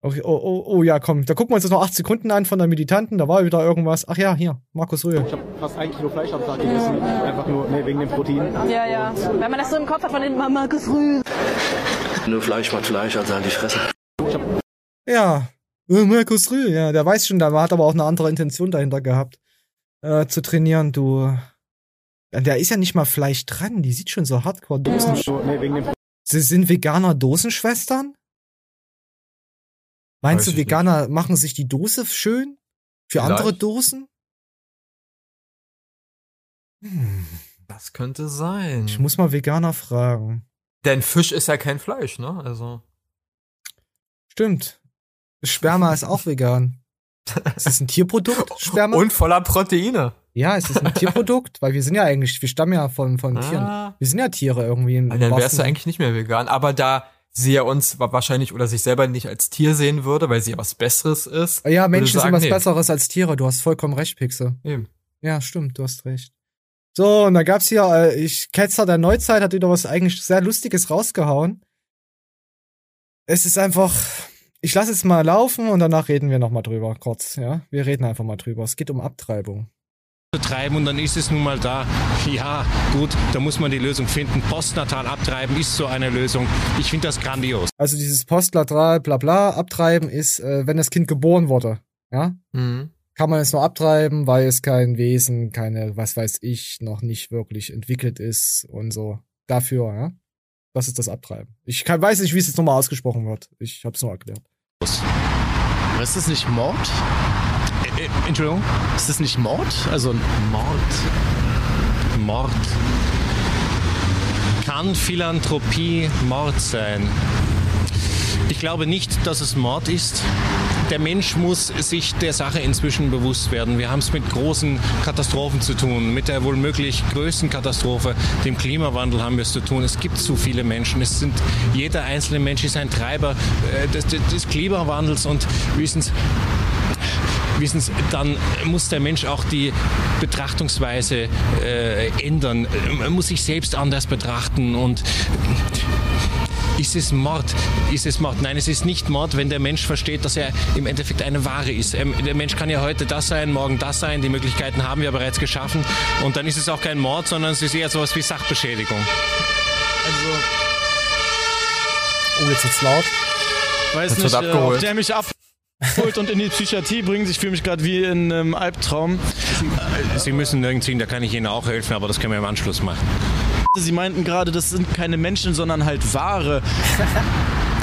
Okay, oh, oh, oh, ja, komm. Da gucken wir uns das noch acht Sekunden an von der Militanten. Da war wieder irgendwas. Ach ja, hier, Markus Rühl. Ich habe fast ein Kilo Fleisch am Tag gegessen, einfach nur nee, wegen dem Protein. Ja, ja. Wenn man das so im Kopf hat von den Mama gefrüh. Nur Fleisch macht Fleisch, also halt die Fresse. Ja, äh, Markus Rühl, ja, der weiß schon, der hat aber auch eine andere Intention dahinter gehabt. äh, zu trainieren, du. Da ist ja nicht mal Fleisch dran, die sieht schon so hardcore Dosen. Nee, wegen dem Sie sind Veganer Dosenschwestern? Meinst Weiß du, Veganer machen sich die Dose schön? Für Vielleicht. andere Dosen? Hm, Das könnte sein. ich muss mal Veganer fragen. Denn Fisch ist ja kein Fleisch, ne? Also. Stimmt. Sperma ist auch vegan. Ist das ein Tierprodukt, Sperma? Und voller Proteine. Ja, ist das ein Tierprodukt? Weil wir sind ja eigentlich, wir stammen ja von, von Ah. Tieren. Wir sind ja Tiere irgendwie. Im Dann wärst du eigentlich nicht mehr vegan. Aber da sie ja uns wa- wahrscheinlich oder sich selber nicht als Tier sehen würde, weil sie ja was Besseres ist. Ja, Menschen sind sagen, was nee. Besseres als Tiere. Du hast vollkommen recht, Pixel. Eben. Ja, stimmt, du hast recht. So, und da gab's hier, äh, ich, Ketzer der Neuzeit hat wieder was eigentlich sehr Lustiges rausgehauen. Es ist einfach, ich lasse es mal laufen und danach reden wir nochmal drüber, kurz, ja. Wir reden einfach mal drüber. Es geht um Abtreibung. Treiben und dann ist es nun mal da. Ja, gut, da muss man die Lösung finden. Postnatal abtreiben ist so eine Lösung. Ich finde das grandios. Also dieses postlateral bla bla abtreiben ist, äh, wenn das Kind geboren wurde, ja, Mhm. kann man es nur abtreiben, weil es kein Wesen, keine, was weiß ich, noch nicht wirklich entwickelt ist und so. Dafür, ja. Das ist das Abtreiben. Ich kann, weiß nicht, wie es jetzt nochmal ausgesprochen wird. Ich hab's nur erklärt. Ist das nicht Mord? Äh, Entschuldigung? Ist das nicht Mord? Also Mord. Mord. Kann Philanthropie Mord sein? Ich glaube nicht, dass es Mord ist. Der Mensch muss sich der Sache inzwischen bewusst werden. Wir haben es mit großen Katastrophen zu tun, mit der wohl möglich größten Katastrophe, dem Klimawandel haben wir es zu tun. Es gibt zu viele Menschen. Es sind, jeder einzelne Mensch ist ein Treiber äh, des, des des Klimawandels und wissen Wissen Sie, dann muss der Mensch auch die Betrachtungsweise äh, ändern. Er muss sich selbst anders betrachten und ist es Mord? Ist es Mord? Nein, es ist nicht Mord, wenn der Mensch versteht, dass er im Endeffekt eine Ware ist. Ähm, Der Mensch kann ja heute das sein, morgen das sein. Die Möglichkeiten haben wir bereits geschaffen. Und dann ist es auch kein Mord, sondern es ist eher sowas wie Sachbeschädigung. Oh, jetzt wird's laut. weiß Jetzt nicht, wird äh, abgeholt. ob der mich abholt und in die Psychiatrie bringt. Ich fühle mich gerade wie in einem Albtraum. Sie müssen nirgends hin, da kann ich Ihnen auch helfen, aber das können wir im Anschluss machen. Sie meinten gerade, das sind keine Menschen, sondern halt Ware.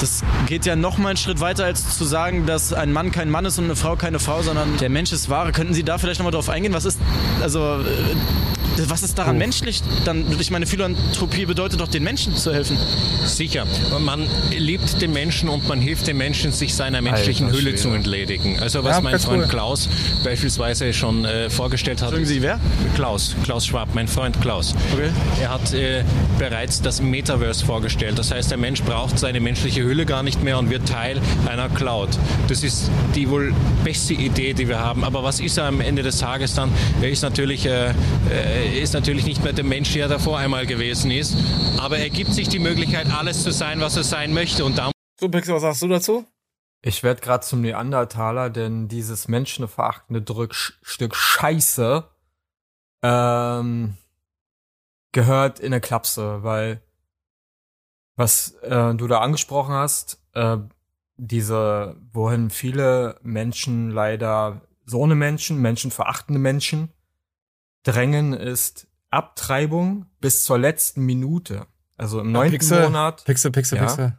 Das geht ja noch mal einen Schritt weiter, als zu sagen, dass ein Mann kein Mann ist und eine Frau keine Frau, sondern der Mensch ist Ware. Könnten Sie da vielleicht noch mal drauf eingehen? Was ist, also, äh, was ist daran menschlich? Dann, ich meine, Philanthropie bedeutet doch, den Menschen zu helfen. Sicher. Man liebt den Menschen und man hilft dem Menschen, sich seiner menschlichen Alter Hülle zu entledigen. Also was Ja, mein Freund cool. Klaus beispielsweise schon äh, vorgestellt hat. Entschuldigen Sie, wer? Klaus. Klaus Schwab, mein Freund Klaus. Okay. Er hat äh, bereits das Metaverse vorgestellt. Das heißt, der Mensch braucht seine menschliche Hülle gar nicht mehr und wird Teil einer Cloud. Das ist die wohl beste Idee, die wir haben. Aber was ist er am Ende des Tages dann? Er ist natürlich, äh, äh, ist natürlich nicht mehr der Mensch, der davor einmal gewesen ist. Aber er gibt sich die Möglichkeit, alles zu sein, was er sein möchte. Und da So, Pixel, was sagst du dazu? Ich werde gerade zum Neandertaler, denn dieses menschenverachtende Drück Stück Scheiße ähm, gehört in eine Klapse, weil was äh, du da angesprochen hast, äh, diese, wohin viele Menschen leider so eine Menschen, menschenverachtende Menschen drängen, ist Abtreibung bis zur letzten Minute. Also im Ja, neunten Pixel, Monat. Pixel, Pixel, Ja. Pixel. Nein,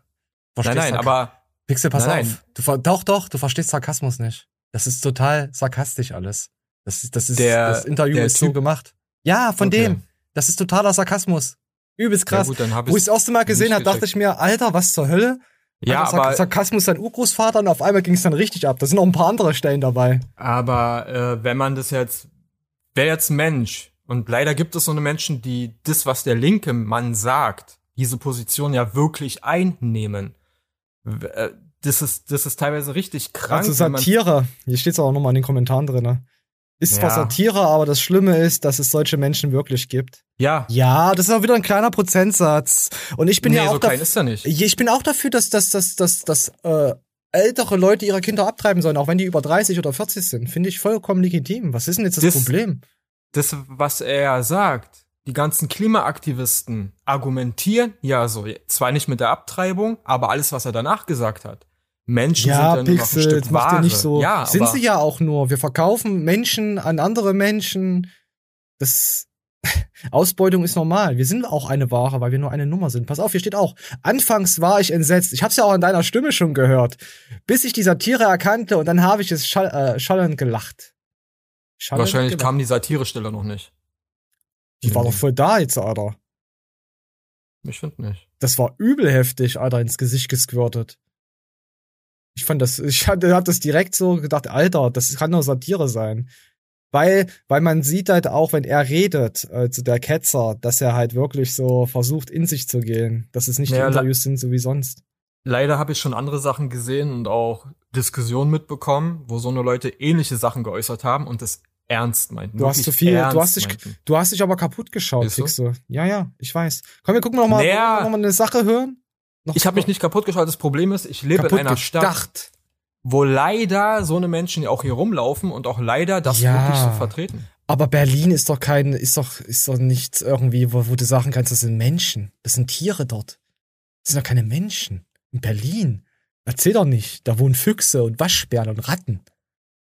Verstehst nein, Sark- aber Pixel, pass Nein, auf. nein. Du, doch, doch, du verstehst Sarkasmus nicht. Das ist total sarkastisch alles. Das ist, das ist, Der- das Interview ist so Typ- gemacht. Ja, von Okay. dem. Das ist totaler Sarkasmus. Übelst krass. Ja gut, Wo ich das erste Mal gesehen habe, dachte ich mir, Alter, was zur Hölle? Ja, Alter, aber- Sarkasmus sein Urgroßvater und auf einmal ging es dann richtig ab. Da sind noch ein paar andere Stellen dabei. Aber äh, wenn man das jetzt, wäre jetzt Mensch und leider gibt es so eine Menschen, die das, was der linke Mann sagt, diese Position ja wirklich einnehmen. Äh, Das ist, das ist teilweise richtig krank. Also Satire. Hier steht's auch nochmal in den Kommentaren drin. Ist zwar Ja. Satire, aber das Schlimme ist, dass es solche Menschen wirklich gibt. Ja. Ja, das ist auch wieder ein kleiner Prozentsatz. Und ich bin Nee, ja auch so klein ist er nicht. Ich bin auch dafür, dass, dass, dass, dass, dass äh, ältere Leute ihre Kinder abtreiben sollen, auch wenn die über 30 oder 40 sind. Finde ich vollkommen legitim. Was ist denn jetzt das, Das- Problem? das, was er sagt, die ganzen Klimaaktivisten argumentieren ja so, zwar nicht mit der Abtreibung, aber alles, was er danach gesagt hat. Menschen Ja, sind dann noch ein Pixel, Stück das macht ja Ware. nicht so. Ja, Sind sie ja auch nur. Wir verkaufen Menschen an andere Menschen. Das Ausbeutung ist normal. Wir sind auch eine Ware, weil wir nur eine Nummer sind. Pass auf, hier steht auch. Anfangs war ich entsetzt. Ich hab's ja auch an deiner Stimme schon gehört. Bis ich die Satire erkannte und dann habe ich es schall, äh, schallend gelacht. Schallend wahrscheinlich gelacht. kam die Satirestelle noch nicht. Die war doch voll da jetzt, Alter. Ich finde nicht. Das war übel heftig, Alter, ins Gesicht gesquirtet. Ich fand das, ich hatte, hab das direkt so gedacht, Alter, das kann nur Satire sein. Weil, weil man sieht halt auch, wenn er redet, also der Ketzer, dass er halt wirklich so versucht, in sich zu gehen. Dass es nicht Ja, die Interviews sind, so wie sonst. Leider habe ich schon andere Sachen gesehen und auch Diskussionen mitbekommen, wo so eine Leute ähnliche Sachen geäußert haben und das ernst meinten. Du hast zu viel, du hast dich, meinten. du hast dich aber kaputt geschaut, du? Ja, ja, ich weiß. Komm, wir gucken noch mal, Naja. noch mal eine Sache hören. Noch Ich habe mich nicht kaputt geschaut. Das Problem ist, ich lebe in einer Stadt, gedacht. wo leider so eine Menschen ja auch hier rumlaufen und auch leider das Ja. wirklich so vertreten. Aber Berlin ist doch kein, ist doch, ist doch nichts irgendwie, wo, wo du sagen kannst, das sind Menschen. Das sind Tiere dort. Das sind doch keine Menschen. In Berlin. Erzähl doch nicht. Da wohnen Füchse und Waschbären und Ratten.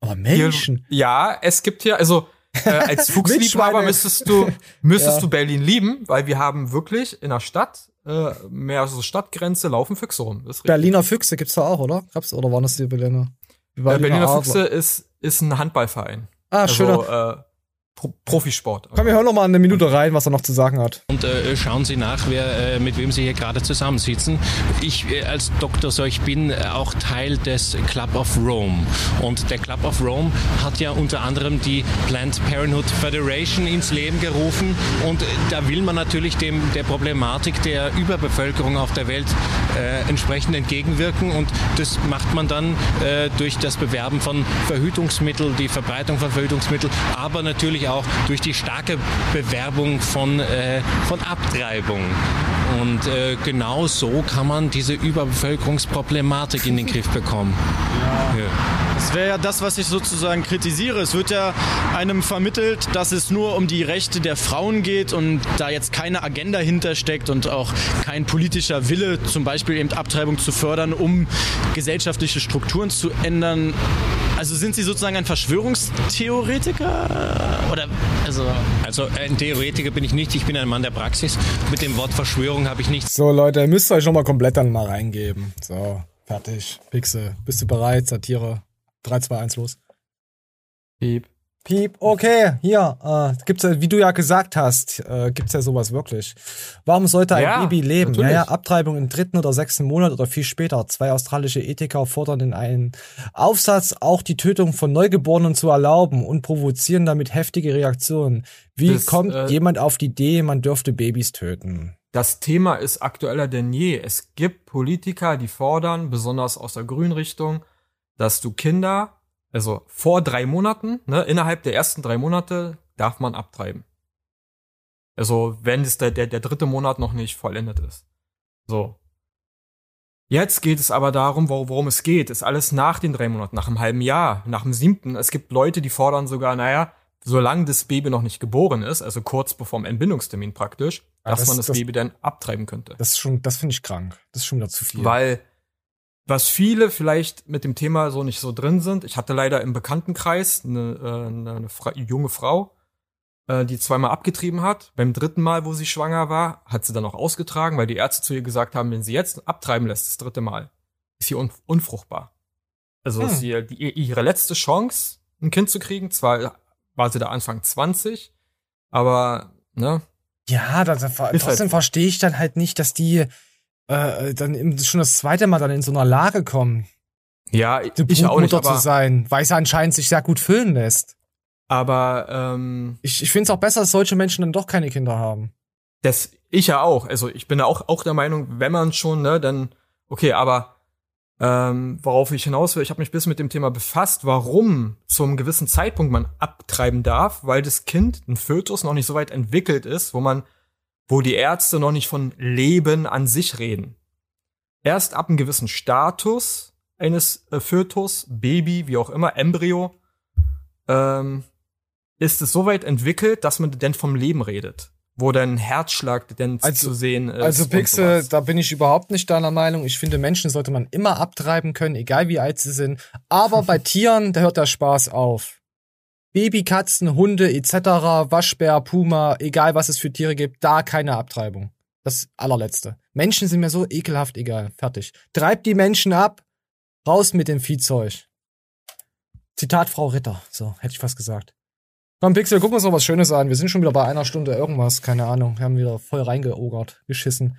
Aber Menschen. Hier, ja, es gibt hier, also äh, als Fuchsliebhaber müsstest du, müsstest Ja. du Berlin lieben, weil wir haben wirklich in der Stadt, äh, mehr so Stadtgrenze, laufen Füchse rum. Berliner Füchse gibt's da auch, oder? Gab's, oder waren das die Berliner? Äh, Berliner Adler. Füchse ist, ist ein Handballverein. Ah, also, schöner. Äh, Pro Profisport. Komm, wir hören noch mal eine Minute rein, was er noch zu sagen hat. Und äh, schauen Sie nach, wer, äh, mit wem Sie hier gerade zusammensitzen. Ich äh, als Doktor Seuch bin äh, auch Teil des Club of Rome. Und der Club of Rome hat ja unter anderem die Planned Parenthood Federation ins Leben gerufen. Und äh, da will man natürlich dem, der Problematik der Überbevölkerung auf der Welt äh, entsprechend entgegenwirken. Und das macht man dann äh, durch das Bewerben von Verhütungsmitteln, die Verbreitung von Verhütungsmitteln, aber natürlich auch durch die starke Bewerbung von, äh, von Abtreibung. Und äh, genau so kann man diese Überbevölkerungsproblematik in den Griff bekommen. Ja. Das wäre ja das, was ich sozusagen kritisiere. Es wird ja einem vermittelt, dass es nur um die Rechte der Frauen geht und da jetzt keine Agenda hintersteckt und auch kein politischer Wille, zum Beispiel eben Abtreibung zu fördern, um gesellschaftliche Strukturen zu ändern. Also sind Sie sozusagen ein Verschwörungstheoretiker? Oder also Also ein Theoretiker bin ich nicht, ich bin ein Mann der Praxis. Mit dem Wort Verschwörung habe ich nichts. So, Leute, ihr müsst euch noch mal komplett dann mal reingeben. So, fertig. Pixel, bist du bereit? Satire. 3, 2, 1, los. Piep. Piep, okay, hier, äh, gibt's ja, wie du ja gesagt hast, äh, gibt's ja sowas wirklich. Warum sollte ein Ja, Baby leben? natürlich. Ja, ja, Abtreibung im dritten oder sechsten Monat oder viel später. Zwei australische Ethiker fordern in einem Aufsatz auch die Tötung von Neugeborenen zu erlauben und provozieren damit heftige Reaktionen. Wie Das, kommt äh, jemand auf die Idee, man dürfte Babys töten? Das Thema ist aktueller denn je. Es gibt Politiker, die fordern, besonders aus der grünen Richtung, dass du Kinder, also vor drei Monaten, ne, innerhalb der ersten drei Monate darf man abtreiben. Also wenn es der, der, der dritte Monat noch nicht vollendet ist. So. Jetzt geht es aber darum, wor- worum es geht. Ist alles nach den drei Monaten, nach einem halben Jahr, nach dem siebten. Es gibt Leute, die fordern sogar, naja, solange das Baby noch nicht geboren ist, also kurz bevor dem Entbindungstermin praktisch, Ja, dass das- man das, das- Baby dann abtreiben könnte. Das ist schon, das finde ich krank. Das ist schon wieder zu viel. Weil was viele vielleicht mit dem Thema so nicht so drin sind, ich hatte leider im Bekanntenkreis eine, äh, eine, eine Fra junge Frau, äh, die zweimal abgetrieben hat. Beim dritten Mal, wo sie schwanger war, hat sie dann auch ausgetragen, weil die Ärzte zu ihr gesagt haben, wenn sie jetzt abtreiben lässt, das dritte Mal, ist sie un unfruchtbar. Also Hm. ist sie, die, ihre letzte Chance, ein Kind zu kriegen. Zwar war sie da Anfang 20, aber ne, Ja, da, da, Ist halt trotzdem so. verstehe ich dann halt nicht, dass die äh, dann im, schon das zweite Mal dann in so einer Lage kommen, ja, die ich auch nicht, aber, zu sein, weil sie anscheinend sich sehr gut füllen lässt. aber ähm, Ich, ich finde es auch besser, dass solche Menschen dann doch keine Kinder haben. Das, ich ja auch. Also ich bin auch, auch der Meinung, wenn man schon, ne, dann, okay, aber ähm, worauf ich hinaus will, ich habe mich ein bisschen mit dem Thema befasst, warum zum gewissen Zeitpunkt man abtreiben darf, weil das Kind, ein Fötus, noch nicht so weit entwickelt ist, wo man, wo die Ärzte noch nicht von Leben an sich reden. Erst ab einem gewissen Status eines äh, Fötus, Baby, wie auch immer, Embryo, ähm, ist es so weit entwickelt, dass man denn vom Leben redet. wo dein Herzschlag denn Also- zu sehen ist. Also Pixel, da bin ich überhaupt nicht deiner Meinung. Ich finde, Menschen sollte man immer abtreiben können, egal wie alt sie sind. Aber bei Tieren, da hört der Spaß auf. Babykatzen, Hunde etc., Waschbär, Puma, egal was es für Tiere gibt, da keine Abtreibung. Das allerletzte. Menschen sind mir so ekelhaft egal. Fertig. Treibt die Menschen ab, raus mit dem Viehzeug. Zitat Frau Ritter. So, hätte ich fast gesagt. Komm, Pixel, gucken wir uns noch was Schönes an. Wir sind schon wieder bei einer Stunde irgendwas. Keine Ahnung. Wir haben wieder voll reingeogert, geschissen.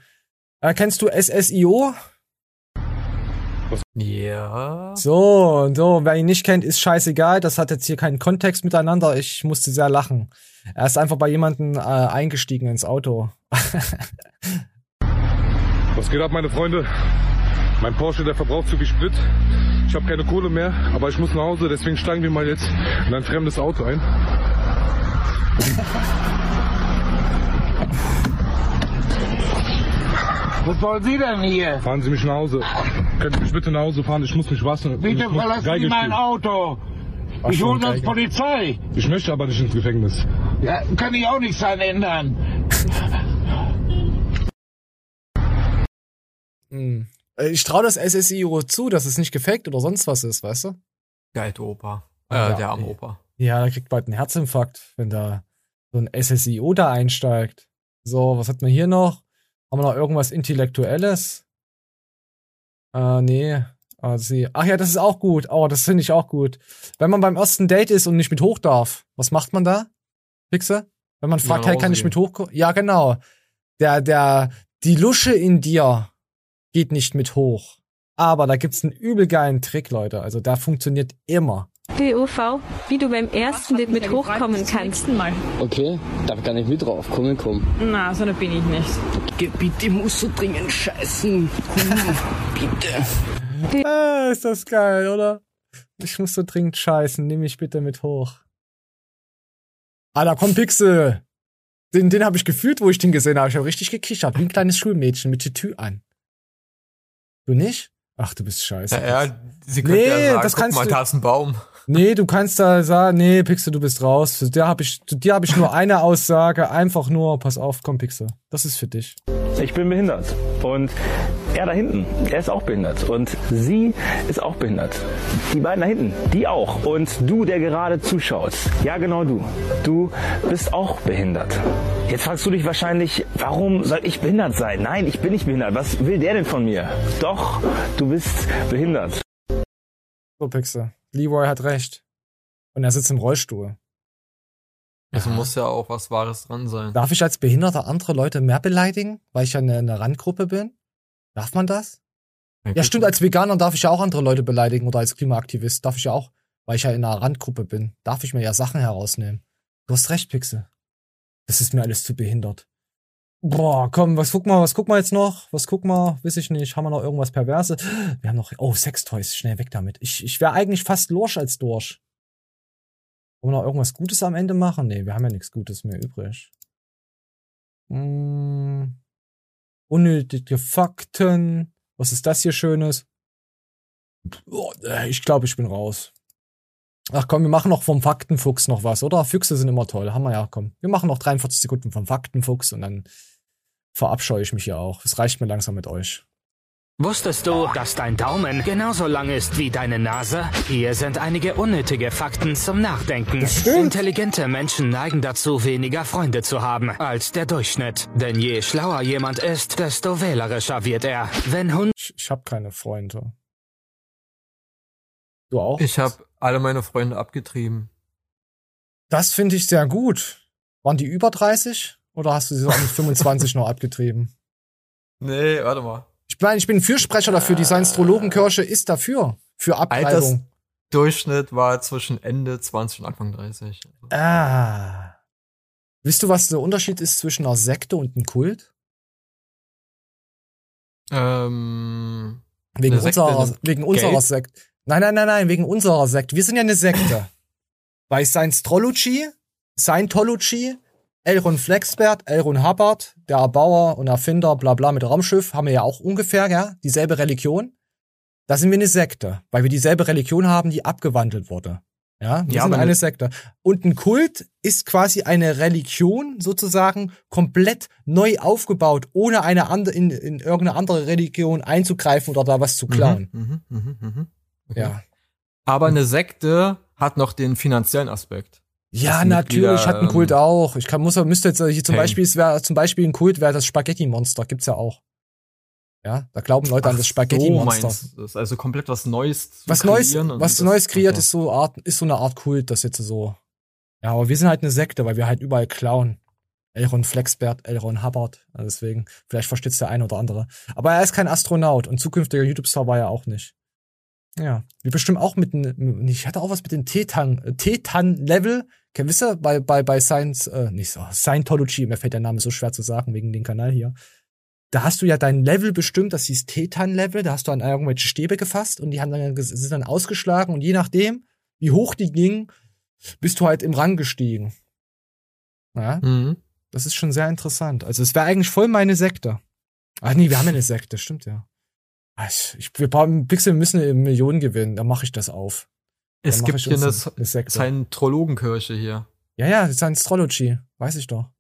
Äh, kennst du SSIO? Ja. So, so, wer ihn nicht kennt, ist scheißegal. Das hat jetzt hier keinen Kontext miteinander. Ich musste sehr lachen. Er ist einfach bei jemandem äh, eingestiegen ins Auto. Was geht ab, meine Freunde? Mein Porsche, der verbraucht zu viel Sprit. Ich habe keine Kohle mehr, aber ich muss nach Hause, deswegen steigen wir mal jetzt in ein fremdes Auto ein. Was wollen Sie denn hier? Fahren Sie mich nach Hause. Können Sie mich bitte nach Hause fahren? Ich muss mich waschen. Bitte verlassen Sie Geige mein spielen. Auto. Ach Ich hole sonst Geige. Polizei. Ich möchte aber nicht ins Gefängnis. Ja, kann ich auch nichts daran ändern. Hm. Äh, Ich traue das SSIO zu, dass es nicht gefaked oder sonst was ist, weißt du? Der alte Opa. Äh, Ja, der arme. Opa. Ja, da kriegt bald einen Herzinfarkt, wenn da so ein SSIO da einsteigt. So, was hat man hier noch? Haben wir noch irgendwas Intellektuelles? Äh, nee. Ah, sie. Ach ja, das ist auch gut. Oh, das finde ich auch gut. Wenn man beim ersten Date ist und nicht mit hoch darf, was macht man da? Fixe? Wenn man fragt, hey, kann ich mit hoch? Ja, genau. Der, der, die Lusche in dir geht nicht mit hoch. Aber da gibt's einen übel geilen Trick, Leute. Also der funktioniert immer. DOV, wie du beim ersten Date mit hochkommen kannst. Okay, darf gar nicht mit drauf. Komm, komm. Na, so eine bin ich nicht. Bitte musst du dringend scheißen. Bitte. Ah, ist das geil, oder? Ich muss so dringend scheißen. Nimm mich bitte mit hoch. Ah, da kommt Pixel. Den, den habe ich gefühlt, wo ich den gesehen habe. Ich habe richtig gekichert, wie ein kleines Schulmädchen mit Tütü an. Du nicht? Ach, du bist scheiße. Ja, ja, sie könnte Nee, ja sagen, das guck kannst mal, du- da ist ein Baum. Nee, du kannst da sagen, nee, Pixel, du bist raus. Zu dir habe ich, zu dir habe ich nur eine Aussage, einfach nur, pass auf, komm, Pixel. Das ist für dich. Ich bin behindert. Und er da hinten, er ist auch behindert. Und sie ist auch behindert. Die beiden da hinten, die auch. Und du, der gerade zuschaut. Ja, genau du. Du bist auch behindert. Jetzt fragst du dich wahrscheinlich, warum soll ich behindert sein? Nein, ich bin nicht behindert. Was will der denn von mir? Doch, du bist behindert. So, Pixel. Leroy hat recht. Und er sitzt im Rollstuhl. Also muss ja auch was Wahres dran sein. Darf ich als Behinderter andere Leute mehr beleidigen, weil ich ja eine, eine Randgruppe bin? Darf man das? Ja, stimmt, als Veganer darf ich ja auch andere Leute beleidigen oder als Klimaaktivist darf ich ja auch, weil ich ja in einer Randgruppe bin, darf ich mir ja Sachen herausnehmen. Du hast recht, Pixel. Das ist mir alles zu behindert. Boah, komm, was guck mal, was guck mal jetzt noch? Was guck mal, weiß ich nicht, haben wir noch irgendwas Perverse? Wir haben noch, oh, Sextoys, schnell weg damit. Ich, ich wäre eigentlich fast Lorsch als Dorsch. Wollen wir noch irgendwas Gutes am Ende machen? Nee, wir haben ja nichts Gutes mehr übrig. Hm, unnötige Fakten. Was ist das hier Schönes? Oh, ich glaube, ich bin raus. Ach komm, wir machen noch vom Faktenfuchs noch was, oder? Füchse sind immer toll. Haben wir ja, komm. Wir machen noch 43 Sekunden vom Faktenfuchs und dann verabscheue ich mich hier auch. Es reicht mir langsam mit euch. Wusstest du, dass dein Daumen genauso lang ist wie deine Nase? Hier sind einige unnötige Fakten zum Nachdenken. Intelligente Menschen neigen dazu, weniger Freunde zu haben als der Durchschnitt. Denn je schlauer jemand ist, desto wählerischer wird er. Wenn Hunde Ich, ich habe keine Freunde. Du auch? Ich habe alle meine Freunde abgetrieben. Das finde ich sehr gut. Waren die über 30? Oder hast du sie auch mit 25 noch abgetrieben? Nee, warte mal. Ich meine, ich bin Fürsprecher dafür. Die Science-Trologenkirche ist dafür. Für Abtreibung. Altersdurchschnitt war zwischen Ende 20 und Anfang 30. Ah. Wisst du, was der Unterschied ist zwischen einer Sekte und einem Kult? Ähm, Wegen Sekte unserer, nimmt wegen unserer? Sekte. Nein, nein, nein, nein, wegen unserer Sekte. Wir sind ja eine Sekte. Bei Science-Trology, Scientology, Elron Flexbert, Elron Hubbard, der Erbauer und Erfinder, bla bla mit Raumschiff, haben wir ja auch ungefähr, ja, dieselbe Religion. Da sind wir eine Sekte, weil wir dieselbe Religion haben, die abgewandelt wurde. Ja, wir Ja, sind eine ne- Sekte. Und ein Kult ist quasi eine Religion sozusagen komplett neu aufgebaut, ohne eine andere in, in irgendeine andere Religion einzugreifen oder da was zu klauen. Mhm, mhm, mhm. Okay. Ja. Aber eine Sekte hat noch den finanziellen Aspekt. Ja, natürlich hat ein Kult ähm, auch. Ich kann, muss, müsste jetzt äh, hier zum Pain. Beispiel, es wäre zum Beispiel ein Kult wäre das Spaghetti-Monster, gibt's ja auch. Ja, da glauben Leute an das So Spaghetti-Monster. das? Also komplett was Neues was Neues, was Neues kreiert, ist so Art, ist so eine Art Kult, das jetzt so. Ja, aber wir sind halt eine Sekte, weil wir halt überall klauen. Elron Flexbert, Elron Hubbard, also deswegen, vielleicht versteht's der eine oder andere. Aber er ist kein Astronaut und zukünftiger YouTube-Star war er auch nicht. Ja, wir bestimmen auch mit ich hatte auch was mit dem Tetan, äh, Tetan-Level. Kennt wisst ihr, bei, bei, bei Science, äh, nicht so, Scientology, mir fällt der Name so schwer zu sagen wegen dem Kanal hier. Da hast du ja dein Level bestimmt, das hieß Tetan-Level, da hast du an irgendwelche Stäbe gefasst und die haben dann, sind dann ausgeschlagen und je nachdem, wie hoch die gingen, bist du halt im Rang gestiegen. Ja, Mhm. das ist schon sehr interessant. Also es wäre eigentlich voll meine Sekte. Ach nee, wir haben ja eine Sekte, stimmt ja. Ah, Ich, wir brauchen Pixel müssen eine Million gewinnen, dann mache ich das auf. Es gibt hier eine, eine Sekte. Scientologenkirche hier. Ja, ja, das ist ein Astrology, weiß ich doch.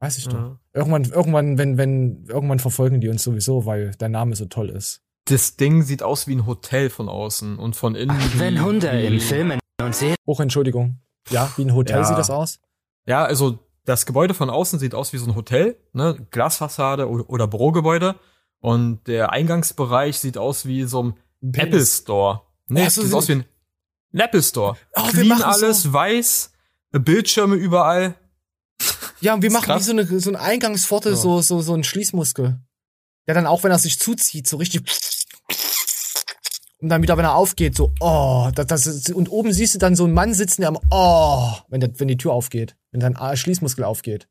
Weiß ich doch. Ja. Irgendwann, irgendwann, wenn, wenn, irgendwann verfolgen die uns sowieso, weil der Name so toll ist. Das Ding sieht aus wie ein Hotel von außen und von innen. Wenn wie- Hunde in Filmen und Serien Hoch, Entschuldigung. Ja, wie ein Hotel Ja. sieht das aus? Ja, also das Gebäude von außen sieht aus wie so ein Hotel, ne? Glasfassade oder, oder Bürogebäude. Und der Eingangsbereich sieht aus wie so ein. Apple Store. Nee, Ach so, sieht aus wie ein Apple Store. Oh, wir Clean machen alles, so. weiß, Bildschirme überall. Ja, und wir machen wie krass. so eine, so eine Eingangspforte, Ja. so, so, so ein Schließmuskel. Der dann auch, wenn er sich zuzieht, so richtig. Und dann wieder, wenn er aufgeht, so, oh, das, das ist, und oben siehst du dann so einen Mann sitzen, der am, oh, wenn, der, wenn die Tür aufgeht, wenn dein Schließmuskel aufgeht.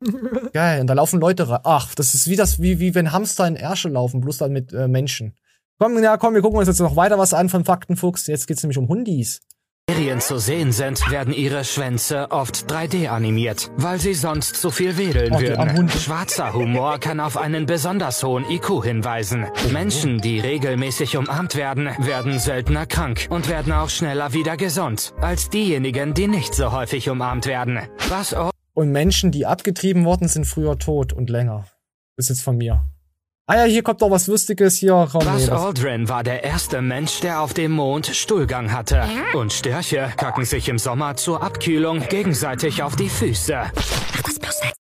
Geil, und da laufen Leute rein. Ach, das ist wie das, wie, wie wenn Hamster in Ärsche laufen, bloß dann mit äh, Menschen. Komm, ja, komm, wir gucken uns jetzt noch weiter was an von Faktenfuchs. Jetzt geht's nämlich um Hundis. zu sehen sind, werden ihre Schwänze oft 3D animiert, weil sie sonst zu viel wedeln Oh, würden. Schwarzer Humor kann auf einen besonders hohen IQ hinweisen. Menschen, die regelmäßig umarmt werden, werden seltener krank und werden auch schneller wieder gesund, als diejenigen, die nicht so häufig umarmt werden. Was Und Menschen, die abgetrieben worden sind, früher tot und länger. Das ist jetzt von mir. Ah ja, hier kommt doch was Lustiges. Hier, komm, nee, Buzz das, Aldrin war der erste Mensch, der auf dem Mond Stuhlgang hatte. Und Störche kacken sich im Sommer zur Abkühlung gegenseitig auf die Füße.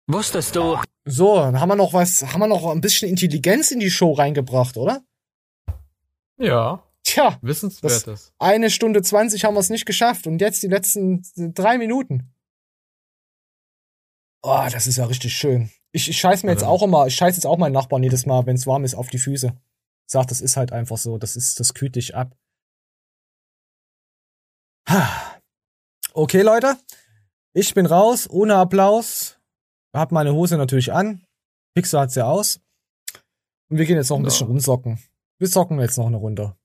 Wusstest du, so, dann haben wir noch was, haben wir noch ein bisschen Intelligenz in die Show reingebracht, oder? Ja. Tja, Wissenswertes. eine Stunde 20 haben wir es nicht geschafft und jetzt die letzten drei Minuten. Oh, das ist ja richtig schön. Ich, ich scheiß mir jetzt auch immer, ich scheiß jetzt auch meinen Nachbarn jedes Mal, wenn es warm ist, auf die Füße. Sag, das ist halt einfach so, das ist, das kühlt dich ab. Okay, Leute. Ich bin raus, ohne Applaus. Hab meine Hose natürlich an. Pixar hat's ja aus. Und wir gehen jetzt noch ein Ja. bisschen rumsocken. Wir socken jetzt noch eine Runde.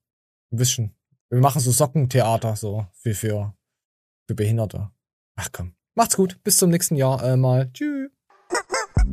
Ein bisschen. Wir machen so Sockentheater, so, wie für, für Behinderte. Ach komm. Macht's gut. Bis zum nächsten Jahr äh, mal. Tschüss. Ha